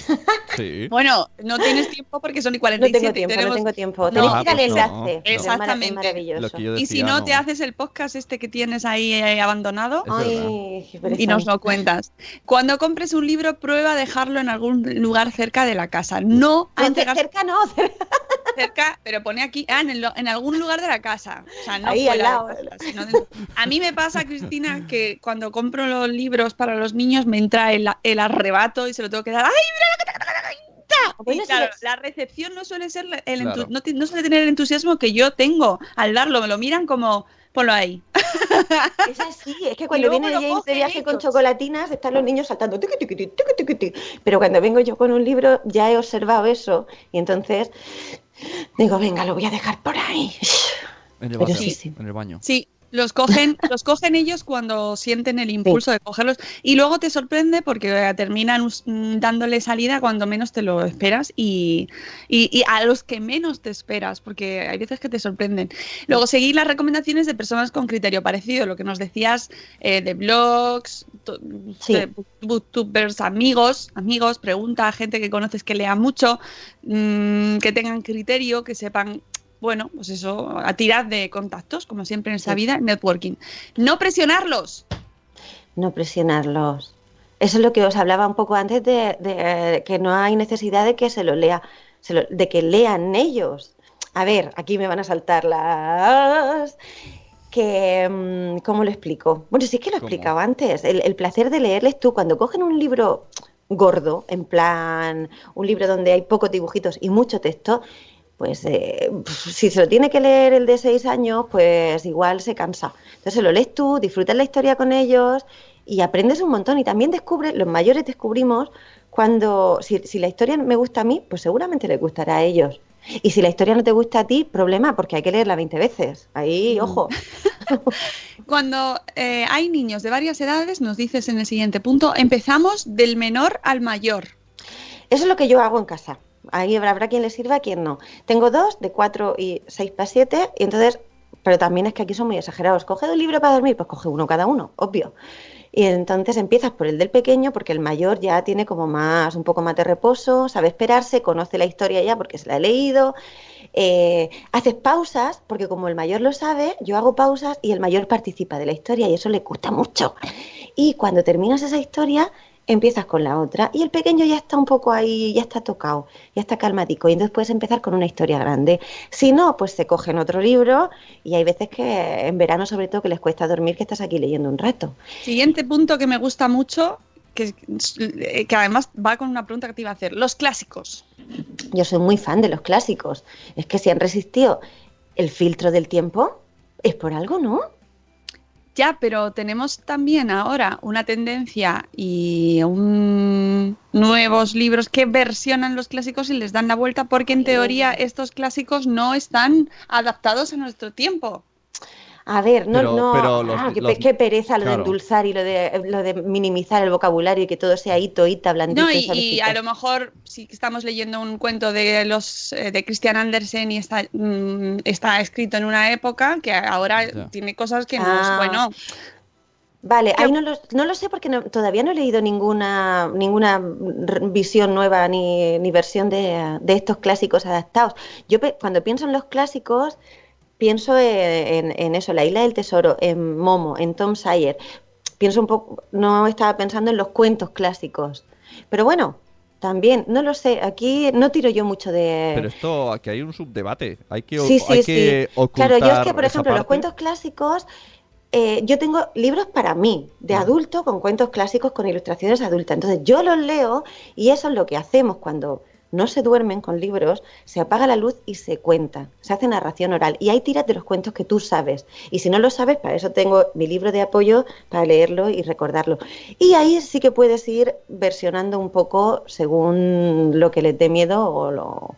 Sí. Bueno, no tienes tiempo porque son y No 47. tengo tiempo, no tenemos- tengo tiempo. No, Tenéis que ir al no. enlace. No. Exactamente. Es yo Y si decía, no, te haces el podcast este que tienes ahí eh, abandonado. Ay, y nos lo cuentas. Cuando compres un libro, prueba a dejarlo en algún lugar cerca de la casa. No No, entregar cerca no, cerca. cerca, pero pone aquí, ah, en, el- en algún lugar de la casa. O sea, no Ahí, al fuera de lado. casa, sino dentro. A mí me pasa, Cristina, que cuando compro los libros para los niños me entra el, el arrebato y se lo tengo que dar. ¡Ay, mira lo que te y Bueno, claro, sí, la recepción no suele ser el Claro. no, suele tener el entusiasmo que yo tengo al darlo, me lo miran como ponlo ahí. Es así, es que cuando viene James de viaje con chocolatinas, están los niños saltando. tiqui, tiqui, tiqui. Pero cuando vengo yo con un libro, ya he observado eso. Y entonces digo, venga, lo voy a dejar por ahí. En el, Pero baño, sí, sí. en el baño. Sí, los cogen, los cogen ellos cuando sienten el impulso de cogerlos y luego te sorprende porque terminan us- mm, dándole salida cuando menos te lo esperas y, y- y a los que menos te esperas, porque hay veces que te sorprenden. Luego seguir las recomendaciones de personas con criterio parecido, lo que nos decías eh, de blogs, Sí. de book- booktubers, amigos, amigos, pregunta a gente que conoces que lea mucho, mm, que tengan criterio, que sepan bueno, pues eso, a tirar de contactos, como siempre en esa vida, networking. No presionarlos. No presionarlos. Eso es lo que os hablaba un poco antes de, de que no hay necesidad de que se lo lea, se lo- de que lean ellos. A ver, aquí me van a saltar las que mm, ¿cómo lo explico? Bueno, sí que lo he explicado antes. El, el placer de leerles tú cuando cogen un libro gordo, en plan un libro donde hay pocos dibujitos y mucho texto, pues eh, si se lo tiene que leer el de seis años, pues igual se cansa. Entonces lo lees tú, disfrutas la historia con ellos y aprendes un montón. Y también descubres, los mayores descubrimos cuando, si, si la historia me gusta a mí, pues seguramente le gustará a ellos. Y si la historia no te gusta a ti, problema, porque hay que leerla 20 veces. Ahí, ojo. Cuando eh, hay niños de varias edades, nos dices en el siguiente punto, empezamos del menor al mayor. Eso es lo que yo hago en casa. Ahí habrá, quien le sirva, quien no. Tengo dos, de 4 y 6 para 7, y entonces, pero también es que aquí son muy exagerados. Coge un libro para dormir, pues coge uno cada uno, obvio. Y entonces empiezas por el del pequeño, porque el mayor ya tiene como más, un poco más de reposo, sabe esperarse, conoce la historia ya porque se la ha leído. Eh, haces pausas, porque como el mayor lo sabe, yo hago pausas y el mayor participa de la historia y eso le gusta mucho. Y cuando terminas esa historia, empiezas con la otra y el pequeño ya está un poco ahí, ya está tocado, ya está calmatico y entonces puedes empezar con una historia grande. Si no, pues se cogen otro libro y hay veces que en verano sobre todo que les cuesta dormir que estás aquí leyendo un rato. Siguiente punto que me gusta mucho, que, que además va con una pregunta que te iba a hacer. Los clásicos. Yo soy muy fan de los clásicos. Es que si han resistido el filtro del tiempo, es por algo, ¿no? Ya, pero tenemos también ahora una tendencia y un- nuevos libros que versionan los clásicos y les dan la vuelta porque en teoría estos clásicos no están adaptados a nuestro tiempo. A ver, no, Pero- no. pero los- ah, qué, los- pe- qué pereza lo de endulzar y lo de, lo de minimizar el vocabulario y que todo sea hito, ita, blandito. No, y, a lo mejor si estamos leyendo un cuento de los eh, de Christian Andersen y está, mm, está escrito en una época que ahora Ya. tiene cosas que no Ah. es bueno. Vale, ahí no lo, no lo sé porque no- todavía no he leído ninguna, ninguna r- visión nueva ni, ni versión de, de estos clásicos adaptados. Yo pe- cuando pienso en los clásicos, pienso en, en- en eso, La Isla del Tesoro, en Momo, en Tom Sawyer. Pienso un poco, no estaba pensando en los cuentos clásicos. Pero bueno, también, no lo sé, aquí no tiro yo mucho de... Pero esto, aquí hay un subdebate. Hay que, Sí, sí, hay sí. que ocultar Claro, yo es que, por ejemplo, los cuentos clásicos, eh, yo tengo libros para mí, de adulto, con cuentos clásicos con ilustraciones adultas. Entonces, yo los leo y eso es lo que hacemos cuando no se duermen con libros, se apaga la luz y se cuenta, se hace narración oral. Y hay tiras de los cuentos que tú sabes. Y si no lo sabes, para eso tengo mi libro de apoyo para leerlo y recordarlo. Y ahí sí que puedes ir versionando un poco según lo que les dé miedo o lo...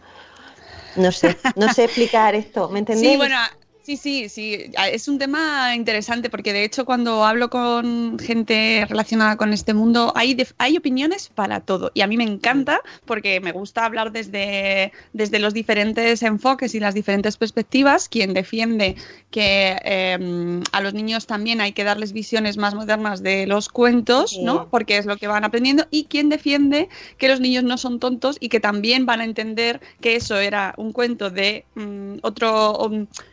No sé, no sé explicar esto, ¿me entendéis? Sí, bueno, Sí, sí, sí. Es un tema interesante porque de hecho cuando hablo con gente relacionada con este mundo hay, hay opiniones para todo y a mí me encanta porque me gusta hablar desde, desde los diferentes enfoques y las diferentes perspectivas. Quien defiende que eh, a los niños también hay que darles visiones más modernas de los cuentos. ¿no? Porque es lo que van aprendiendo y quien defiende que los niños no son tontos y que también van a entender que eso era un cuento de mm, otro... um, vi-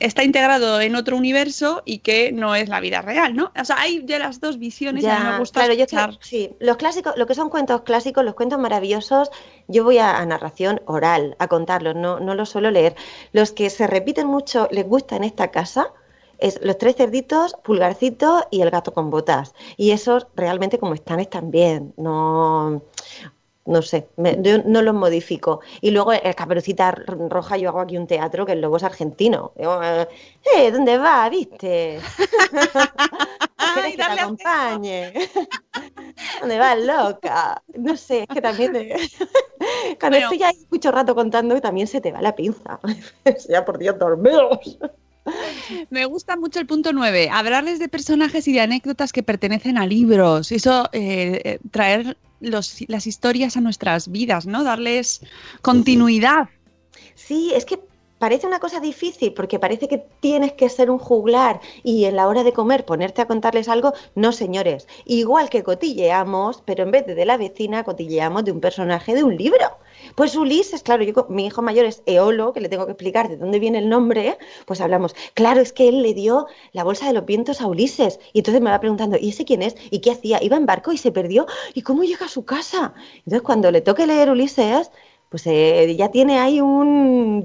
está integrado en otro universo y que no es la vida real, ¿no? O sea, hay de las dos visiones y a mí me gusta claro, yo que- sí, los clásicos, lo que son cuentos clásicos, los cuentos maravillosos, yo voy a, a narración oral, a contarlos, no, no los suelo leer. Los que se repiten mucho, les gusta en esta casa, es los tres cerditos, pulgarcito y el gato con botas. Y esos realmente como están, están bien. No, no sé, me- yo no los modifico. Y luego el caperucita r- roja, yo hago aquí un teatro que el lobo es argentino. Eh, "Eh, ¿dónde va? ¿Viste? ¿Quieres que te acompañe? ¿Dónde vas, loca? No sé, es que también te- cuando Bueno. estoy ahí mucho rato contando también se te va la pinza. ya por Dios, dormidos. Me gusta mucho el punto 9, hablarles de personajes y de anécdotas que pertenecen a libros. Eso, eh, eh, traer las historias a nuestras vidas, ¿no? Darles continuidad. Sí, es que parece una cosa difícil porque parece que tienes que ser un juglar y en la hora de comer ponerte a contarles algo. No, señores. Igual que cotilleamos, pero en vez de de la vecina, cotilleamos de un personaje de un libro. Pues Ulises, claro, yo, mi hijo mayor es Eolo, que le tengo que explicar de dónde viene el nombre, pues hablamos, claro, es que él le dio la bolsa de los vientos a Ulises. Y entonces me va preguntando, ¿y ese quién es? ¿Y qué hacía? ¿Iba en barco y se perdió? ¿Y cómo llega a su casa? Entonces cuando le toque leer Ulises, pues eh, ya tiene ahí un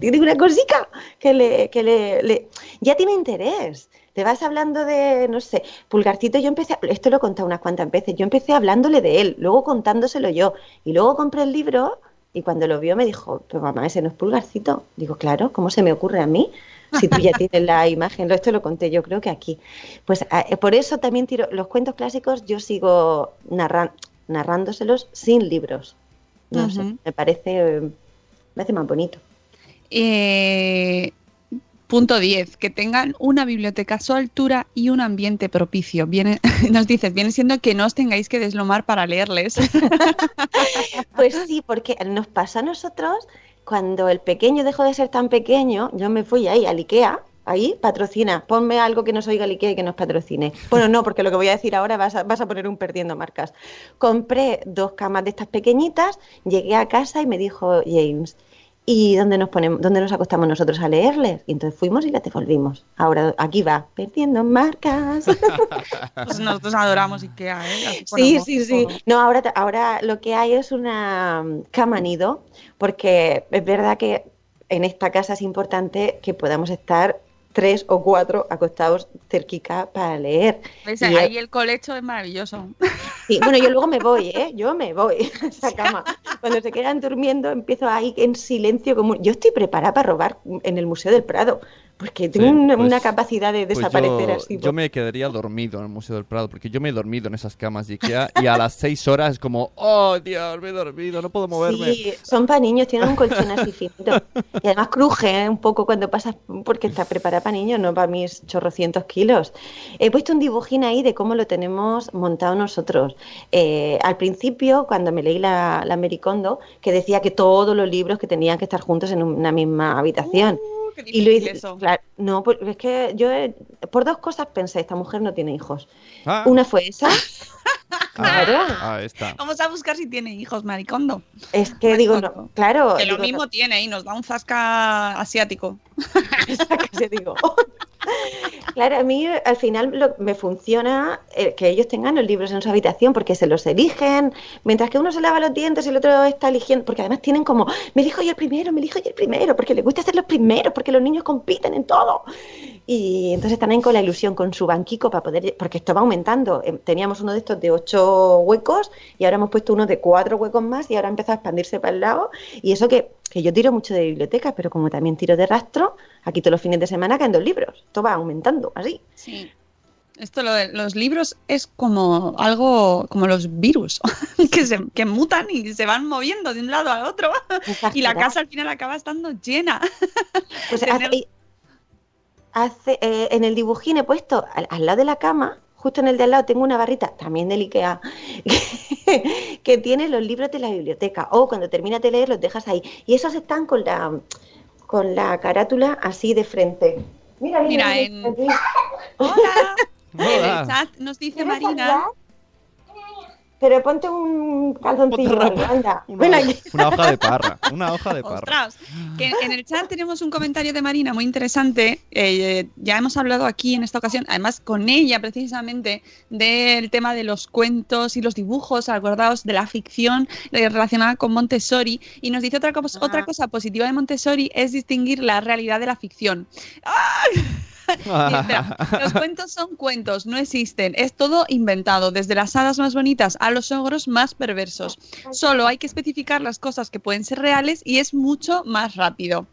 tiene una cosica que le, que le- ya tiene interés. Te vas hablando de, no sé, Pulgarcito, yo empecé, esto lo he contado unas cuantas veces, yo empecé hablándole de él, luego contándoselo yo, y luego compré el libro y cuando lo vio me dijo, pero mamá, ese no es Pulgarcito. Digo, claro, ¿cómo se me ocurre a mí? Si tú ya tienes la imagen, esto lo conté yo creo que aquí. Pues a- eh, por eso también tiro, los cuentos clásicos yo sigo narrándoselos sin libros. No sé, me parece, me parece más bonito. Eh, punto 10, que tengan una biblioteca a su altura y un ambiente propicio. Viene, nos dices, viene siendo que no os tengáis que deslomar para leerles. Pues sí, porque nos pasa a nosotros cuando el pequeño dejó de ser tan pequeño, yo me fui ahí al Ikea, ahí patrocina, ponme algo que nos oiga el Ikea y que nos patrocine. Bueno, no, porque lo que voy a decir ahora a, vas a poner un perdiendo marcas. Compré dos camas de estas pequeñitas, llegué a casa y me dijo James, ¿y dónde nos ponemos, dónde nos acostamos nosotros a leerles? Y entonces fuimos y las devolvimos. Ahora aquí va, perdiendo marcas. Pues nosotros adoramos Ikea, ¿eh? Sí, sí, sí. todo. No, ahora, ahora lo que hay es una mm, cama nido, porque es verdad que en esta casa es importante que podamos estar tres o cuatro acostados cerquica para leer. Ahí el colecho es maravilloso. Sí, bueno, yo luego me voy, ¿eh? Yo me voy a esa cama. Cuando se quedan durmiendo, empiezo ahí en silencio. como Yo estoy preparada para robar en el Museo del Prado, porque tengo Sí, una, pues- una capacidad de Pues desaparecer yo, así. yo me quedaría dormido en el Museo del Prado, porque yo me he dormido en esas camas de Ikea y a las seis horas es como, oh Dios, me he dormido, no puedo moverme. Sí, son para niños, tienen un colchón así finito. Y además cruje ¿eh? un poco cuando pasas, porque está preparada para niños, no para mis chorrocientos kilos. He puesto un dibujín ahí de cómo lo tenemos montado nosotros. Eh, al principio, cuando me leí la, la Mericondo, que decía que todos los libros que tenían que estar juntos en una misma habitación. Y hice, eso. claro, no, pues es que yo eh, por dos cosas pensé, esta mujer no tiene hijos. Ah, Una fue esa, claro, ah, ahí está. Vamos a buscar si tiene hijos, maricondo. es que digo, no, claro, Que lo digo, mismo tiene y nos da un zasca asiático. Casi digo. Claro, a mí al final lo- me funciona eh, que ellos tengan los libros en su habitación porque se los eligen, mientras que uno se lava los dientes y el otro está eligiendo, porque además tienen como, me elijo yo el primero, me elijo yo el primero, porque les gusta ser los primeros, porque los niños compiten en todo. Y entonces están ahí con la ilusión, con su banquico para poder, porque esto va aumentando. Eh, Teníamos uno de estos de ocho huecos y ahora hemos puesto uno de cuatro huecos más y ahora empieza a expandirse para el lado. Y eso que, que yo tiro mucho de biblioteca, pero como también tiro de rastro, aquí todos los fines de semana caen dos libros. Esto va aumentando, así. Sí. Esto lo de los libros es como algo como los virus que se que mutan y se van moviendo de un lado al otro y la casa al final acaba estando llena. Pues Tener- hace- hace- eh, en el dibujín he puesto al, al lado de la cama, justo en el de al lado, tengo una barrita, también del Ikea, que, que tiene los libros de la biblioteca. O cuando terminas de leer, los dejas ahí. Y esos están con la, con la carátula así de frente. Mira, Mira, mira, en-. Hola. El chat nos dice ¿Quieres Marina. Pero ponte un calzoncillo, Ponte anda. Una, Ven aquí. una hoja de parra. Una hoja de parra. Ostras, que en el chat tenemos un comentario de Marina muy interesante. eh, ya hemos hablado aquí en esta ocasión, además con ella precisamente, del tema de los cuentos y los dibujos, acordaos de la ficción eh, relacionada con Montessori. Y nos dice otra, cosa otra cosa positiva de Montessori es distinguir la realidad de la ficción. ¡Ay! Espera, los cuentos son cuentos, no existen. Es todo inventado, desde las hadas más bonitas a los ogros más perversos. Solo hay que especificar las cosas que pueden ser reales y es mucho más rápido.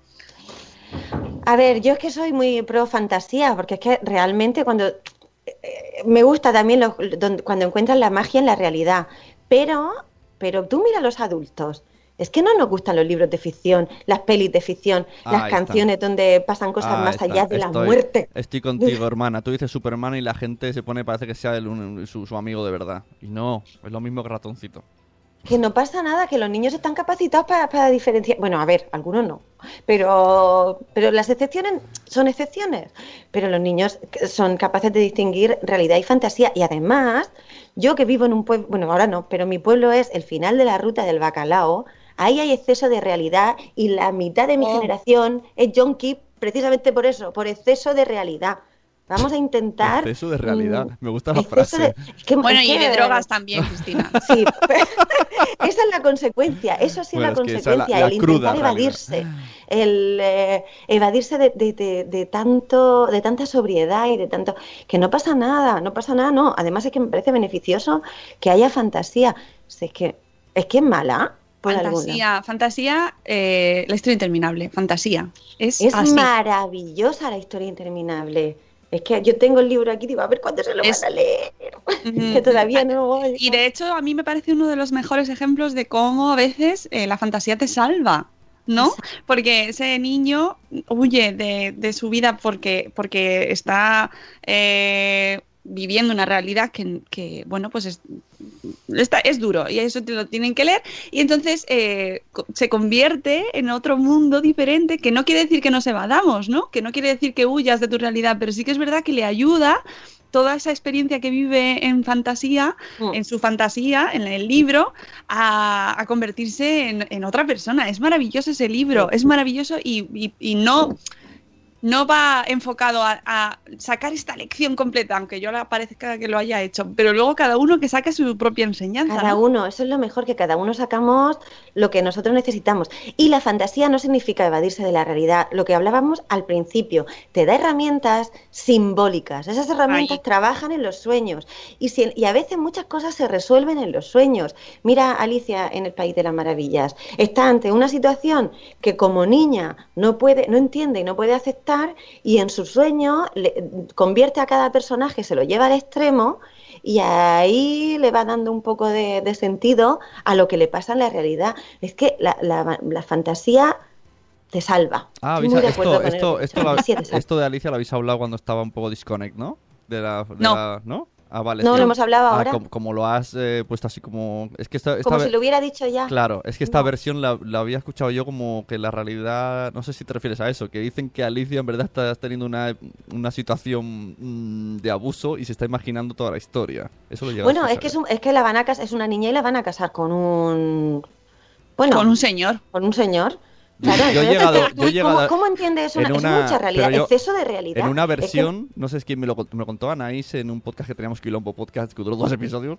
A ver, yo es que soy muy pro fantasía, porque es que realmente cuando eh, me gusta también lo- donde- cuando encuentran la magia en la realidad, pero, pero tú mira a los adultos. Es que no nos gustan los libros de ficción, las pelis de ficción, Ah, las está. canciones donde pasan cosas Ah, más está. allá de la muerte. Estoy contigo, hermana. Tú dices Superman y la gente se pone, parece que sea el- un- su, su amigo de verdad. Y no, es lo mismo que ratoncito. Que no pasa nada, que los niños están capacitados para, para diferenciar. Bueno, a ver, algunos no. Pero, pero las excepciones son excepciones. Pero los niños son capaces de distinguir realidad y fantasía. Y además, yo que vivo en un pueblo, bueno, ahora no, pero mi pueblo es el final de la ruta del bacalao. Ahí hay exceso de realidad y la mitad de mi Oh. generación es junkie precisamente por eso, por exceso de realidad. Vamos a intentar. Exceso de realidad. mm, Me gusta la exceso frase. de- es que- Bueno, es y de drogas también, Cristina. Sí, esa es la consecuencia, eso sí Bueno, es la esa es la- consecuencia, la el cruda intentar realidad. evadirse, el eh, evadirse de, de- de- de tanto, de tanta sobriedad y de tanto que no pasa nada, no pasa nada, no. Además es que me parece beneficioso que haya fantasía. Si es que es que es mala. Fantasía, fantasía, eh, la historia interminable, fantasía. Es, Es así. maravillosa la historia interminable. Es que yo tengo el libro aquí, digo, a ver cuándo se lo Es- van a leer. Que todavía no voy. Y de hecho, a mí me parece uno de los mejores ejemplos de cómo a veces eh, la fantasía te salva. ¿No? Porque ese niño huye de, de su vida porque, porque está eh, viviendo una realidad que, que, bueno, pues es, está, es duro y eso te lo tienen que leer. Y entonces eh, se convierte en otro mundo diferente, que no quiere decir que nos evadamos, ¿no? Que no quiere decir que huyas de tu realidad, pero sí que es verdad que le ayuda toda esa experiencia que vive en fantasía, Mm. en su fantasía, en el libro, a, a convertirse en, en otra persona. Es maravilloso ese libro, es maravilloso y, y- y no, no va enfocado a, a sacar esta lección completa, aunque yo la parezca que lo haya hecho, pero luego cada uno que saque su propia enseñanza. Cada ¿no? uno, eso es lo mejor, que cada uno sacamos lo que nosotros necesitamos. Y la fantasía no significa evadirse de la realidad, lo que hablábamos al principio, te da herramientas simbólicas, esas herramientas Ahí. trabajan en los sueños y, si- y a veces muchas cosas se resuelven en los sueños. Mira Alicia en el País de las Maravillas, está ante una situación que como niña no puede, no entiende y no puede aceptar y en su sueño le- convierte a cada personaje, se lo lleva al extremo y ahí le va dando un poco de, de sentido a lo que le pasa en la realidad. Es que la, la- la fantasía te salva. Ah, Estoy habéis- muy de acuerdo esto, con esto, esto, salva. esto de Alicia lo habéis hablado cuando estaba un poco disconnect, ¿no? De la, de No. la- ¿no? Ah, vale. No, lo hemos hablado ah, ahora. Como, como lo has eh, puesto así como... Es que esta, esta Como ve- si lo hubiera dicho ya. Claro, es que esta No. versión la, la había escuchado yo como que la realidad, no sé si te refieres a eso, que dicen que Alicia en verdad está teniendo una, una situación mm, de abuso y se está imaginando toda la historia. Eso lo Bueno, es que, es, un- es que la van a cas- es una niña y la van a casar con un... Bueno, Con un señor. con un señor. Yo- Claro, yo he llegado- ¿cómo- yo he llegado a- ¿Cómo entiende eso? en Es una- mucha realidad, yo- exceso de realidad. En una Es que- versión, no sé es quién me lo, me lo contó Anaís en un podcast que teníamos Quilombo Podcast, que duró dos episodios,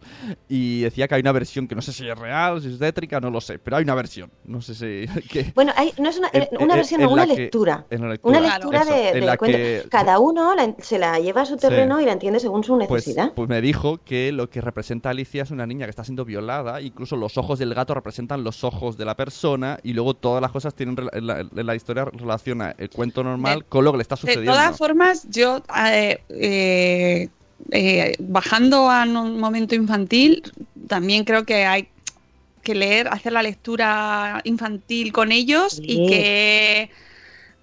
y decía que hay una versión que no sé si es real, si es tétrica, no lo sé, pero hay una versión, no sé si... que- Bueno, hay, no es una, en- una en- versión, en no, una que- lectura. en la lectura, Una Claro. lectura eso, de, en de la cuento. que- Cada uno la- se la lleva a su terreno y la entiende según su Pues, necesidad. pues me dijo que lo que representa a Alicia es una niña que está siendo violada, incluso los ojos del gato representan los ojos de la persona y luego todas las cosas tienen la, en la historia relaciona el cuento normal De- con lo que le está De sucediendo. todas formas, yo eh, eh, eh, bajando a un momento infantil, también creo que hay que leer, hacer la lectura infantil con ellos Sí. y que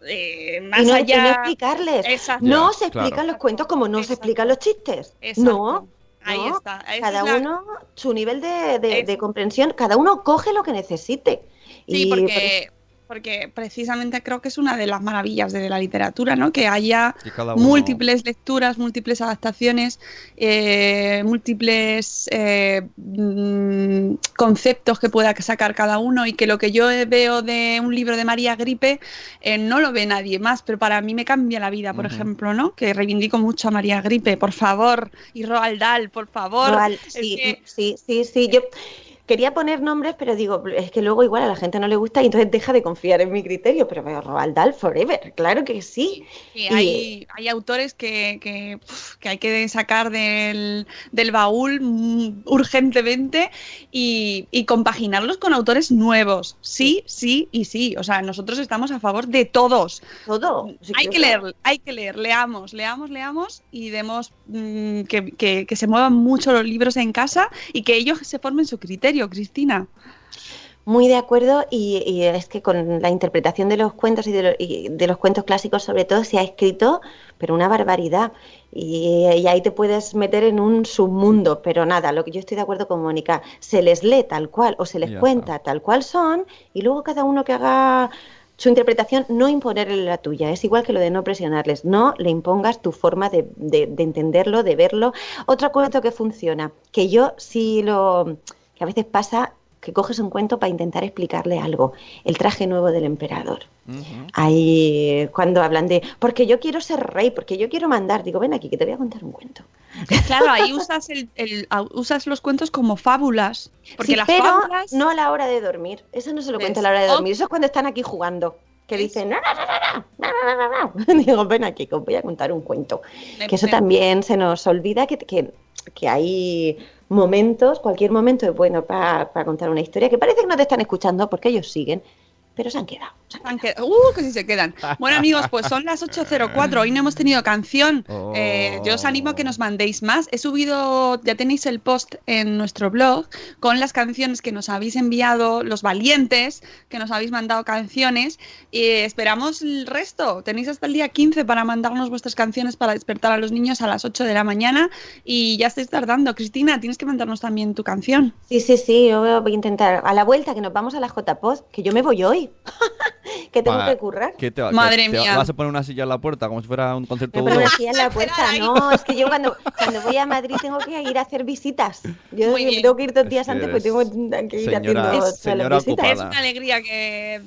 eh, más y no, y allá no explicarles. Exacto. No Ya, se explican claro. los cuentos como no se explican los chistes. Exacto. No. Ahí no. está. Esa Cada es la- uno, su nivel de, de- de comprensión, cada uno coge lo que necesite. Sí, Y porque, porque precisamente creo que es una de las maravillas de la literatura, ¿no? Que haya uno- múltiples lecturas, múltiples adaptaciones, eh, múltiples eh, mm, conceptos que pueda sacar cada uno y que lo que yo veo de un libro de María Gripe eh, no lo ve nadie más, pero para mí me cambia la vida, por ejemplo, ¿no? Que reivindico mucho a María Gripe, por favor, y Roald Dahl, por favor. Roald- sí, que- sí, sí, sí. Yo quería poner nombres, pero digo, es que luego igual a la gente no le gusta y entonces deja de confiar en mi criterio. Pero veo Roald Dahl forever, claro que sí. Sí, Y- hay, hay autores que, que, hay que sacar del, del baúl mm, urgentemente y, y compaginarlos con autores nuevos. Sí, sí y sí. O sea, nosotros estamos a favor de todos. Todo. Sí, Hay que leer, hay que leer, leamos, leamos, leamos y demos mm, que, que- que se muevan mucho los libros en casa y que ellos se formen su criterio, Cristina. Muy de acuerdo y, y es que con la interpretación de los cuentos y de, lo- y de los cuentos clásicos sobre todo se ha escrito, pero una barbaridad. Y, y ahí te puedes meter en un submundo, pero nada, lo que yo estoy de acuerdo con Mónica, se les lee tal cual o se les Ya cuenta tal cual son y luego cada uno que haga su interpretación, no imponerle la tuya. Es igual que lo de no presionarles, no le impongas tu forma de, de- de entenderlo, de verlo. Otro cuento que funciona, que yo sí lo a veces pasa que coges un cuento para intentar explicarle algo. El traje nuevo del emperador. Ahí cuando hablan de, porque yo quiero ser rey, porque yo quiero mandar, digo, ven aquí que te voy a contar un cuento. Claro, ahí usas, el, usas los cuentos como fábulas. Porque las pero fábulas... no a la hora de dormir. Eso no se lo cuento a la hora de dormir. Eso es cuando están aquí jugando. Que dicen, no, no, no, digo, ven aquí, que os voy a contar un cuento. Que eso también se nos olvida que, que que hay momentos, cualquier momento es bueno para contar una historia, que parece que no te están escuchando porque ellos siguen, pero se han quedado. se han quedado. Uh, que sí se quedan. Bueno, amigos, pues son las 8.04. Hoy no hemos tenido canción. Oh. Eh, yo os animo a que nos mandéis más. He subido, ya tenéis el post en nuestro blog con las canciones que nos habéis enviado, los valientes que nos habéis mandado canciones. Y esperamos el resto. Tenéis hasta el día 15 para mandarnos vuestras canciones para despertar a los niños a las 8 de la mañana. Y ya estáis tardando. Cristina, tienes que mandarnos también tu canción. Sí, sí, sí, yo voy a intentar. A la vuelta que nos vamos a la JPOD, que yo me voy hoy. Que tengo que currar. ¿qué te va- Madre te- te mía. ¿Vas a poner una silla en la puerta como si fuera un concierto Me de pongo Udo? aquí en la puerta. ahí. No, es que yo cuando, cuando voy a Madrid tengo que ir a hacer visitas. Yo Muy bien. tengo que ir dos días antes porque eres tengo que ir señora- haciendo todas señora las visitas. Es una alegría que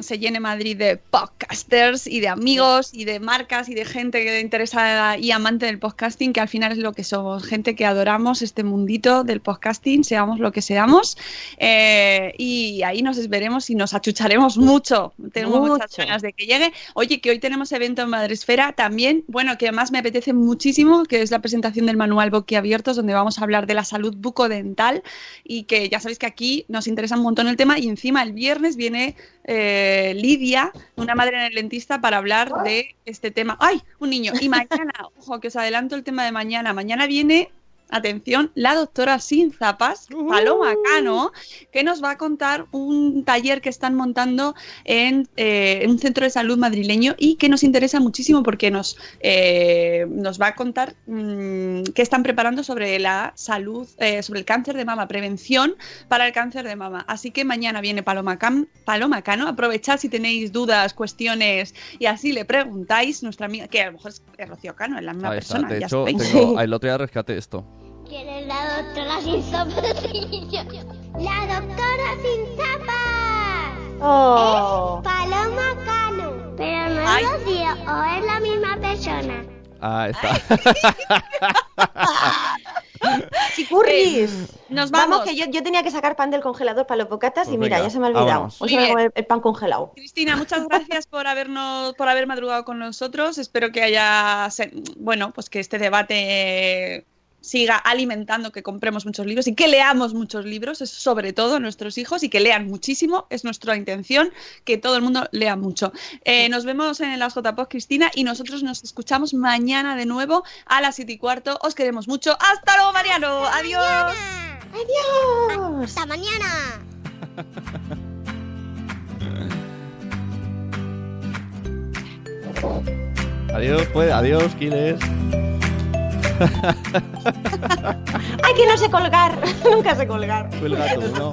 se llene Madrid de podcasters y de amigos y de marcas y de gente que interesada y amante del podcasting, que al final es lo que somos, gente que adoramos este mundito del podcasting, seamos lo que seamos. Eh, y ahí nos veremos y nos achucharemos mucho. Tengo muchas ganas de que llegue. Oye, que hoy tenemos evento en Madresfera también, bueno, que además me apetece muchísimo, que es la presentación del manual Boquiabiertos, donde vamos a hablar de la salud bucodental y que ya sabéis que aquí nos interesa un montón el tema y encima el viernes viene eh, Lidia, una madre en el dentista, para hablar de este tema. ¡Ay! Un niño. Y mañana, ojo, que os adelanto el tema de mañana. Mañana viene, atención, la doctora sin zapas, Paloma Cano, que nos va a contar un taller que están montando en, eh, en un centro de salud madrileño y que nos interesa muchísimo porque nos, eh, nos va a contar mm, qué están preparando sobre la salud, eh, sobre el cáncer de mama, prevención para el cáncer de mama. Así que mañana viene Paloma, Cam- Paloma Cano. Aprovechad si tenéis dudas, cuestiones y así le preguntáis. Nuestra amiga, que a lo mejor es, Rocío Cano, es la misma persona. De ya hecho, sabéis. tengo, el otro día rescaté esto. ¿Quién es la doctora sin zapatillas? La doctora sin zapas. Oh. Paloma Cano. Pero no Ay. es Rocío, o es la misma persona. Ah, está. ¡Chicurris! Nos vamos. que yo, yo tenía que sacar pan del congelador para los bocatas y Pues mira, venga, ya se me ha olvidado. Hoy se me bien. ha el, el pan congelado. Cristina, muchas gracias por habernos, por haber madrugado con nosotros. Espero que haya, bueno, pues que este debate siga alimentando que compremos muchos libros y que leamos muchos libros, es sobre todo nuestros hijos y que lean muchísimo, es nuestra intención que todo el mundo lea mucho. Eh, nos vemos en las JPOD, Cristina, y nosotros nos escuchamos mañana de nuevo a las 7 y cuarto. Os queremos mucho. Hasta luego, Mariano. Adiós. Adiós. Hasta mañana. Adiós, pues, adiós, Kiles. Ay, que no sé colgar. Nunca sé colgar. ¿no?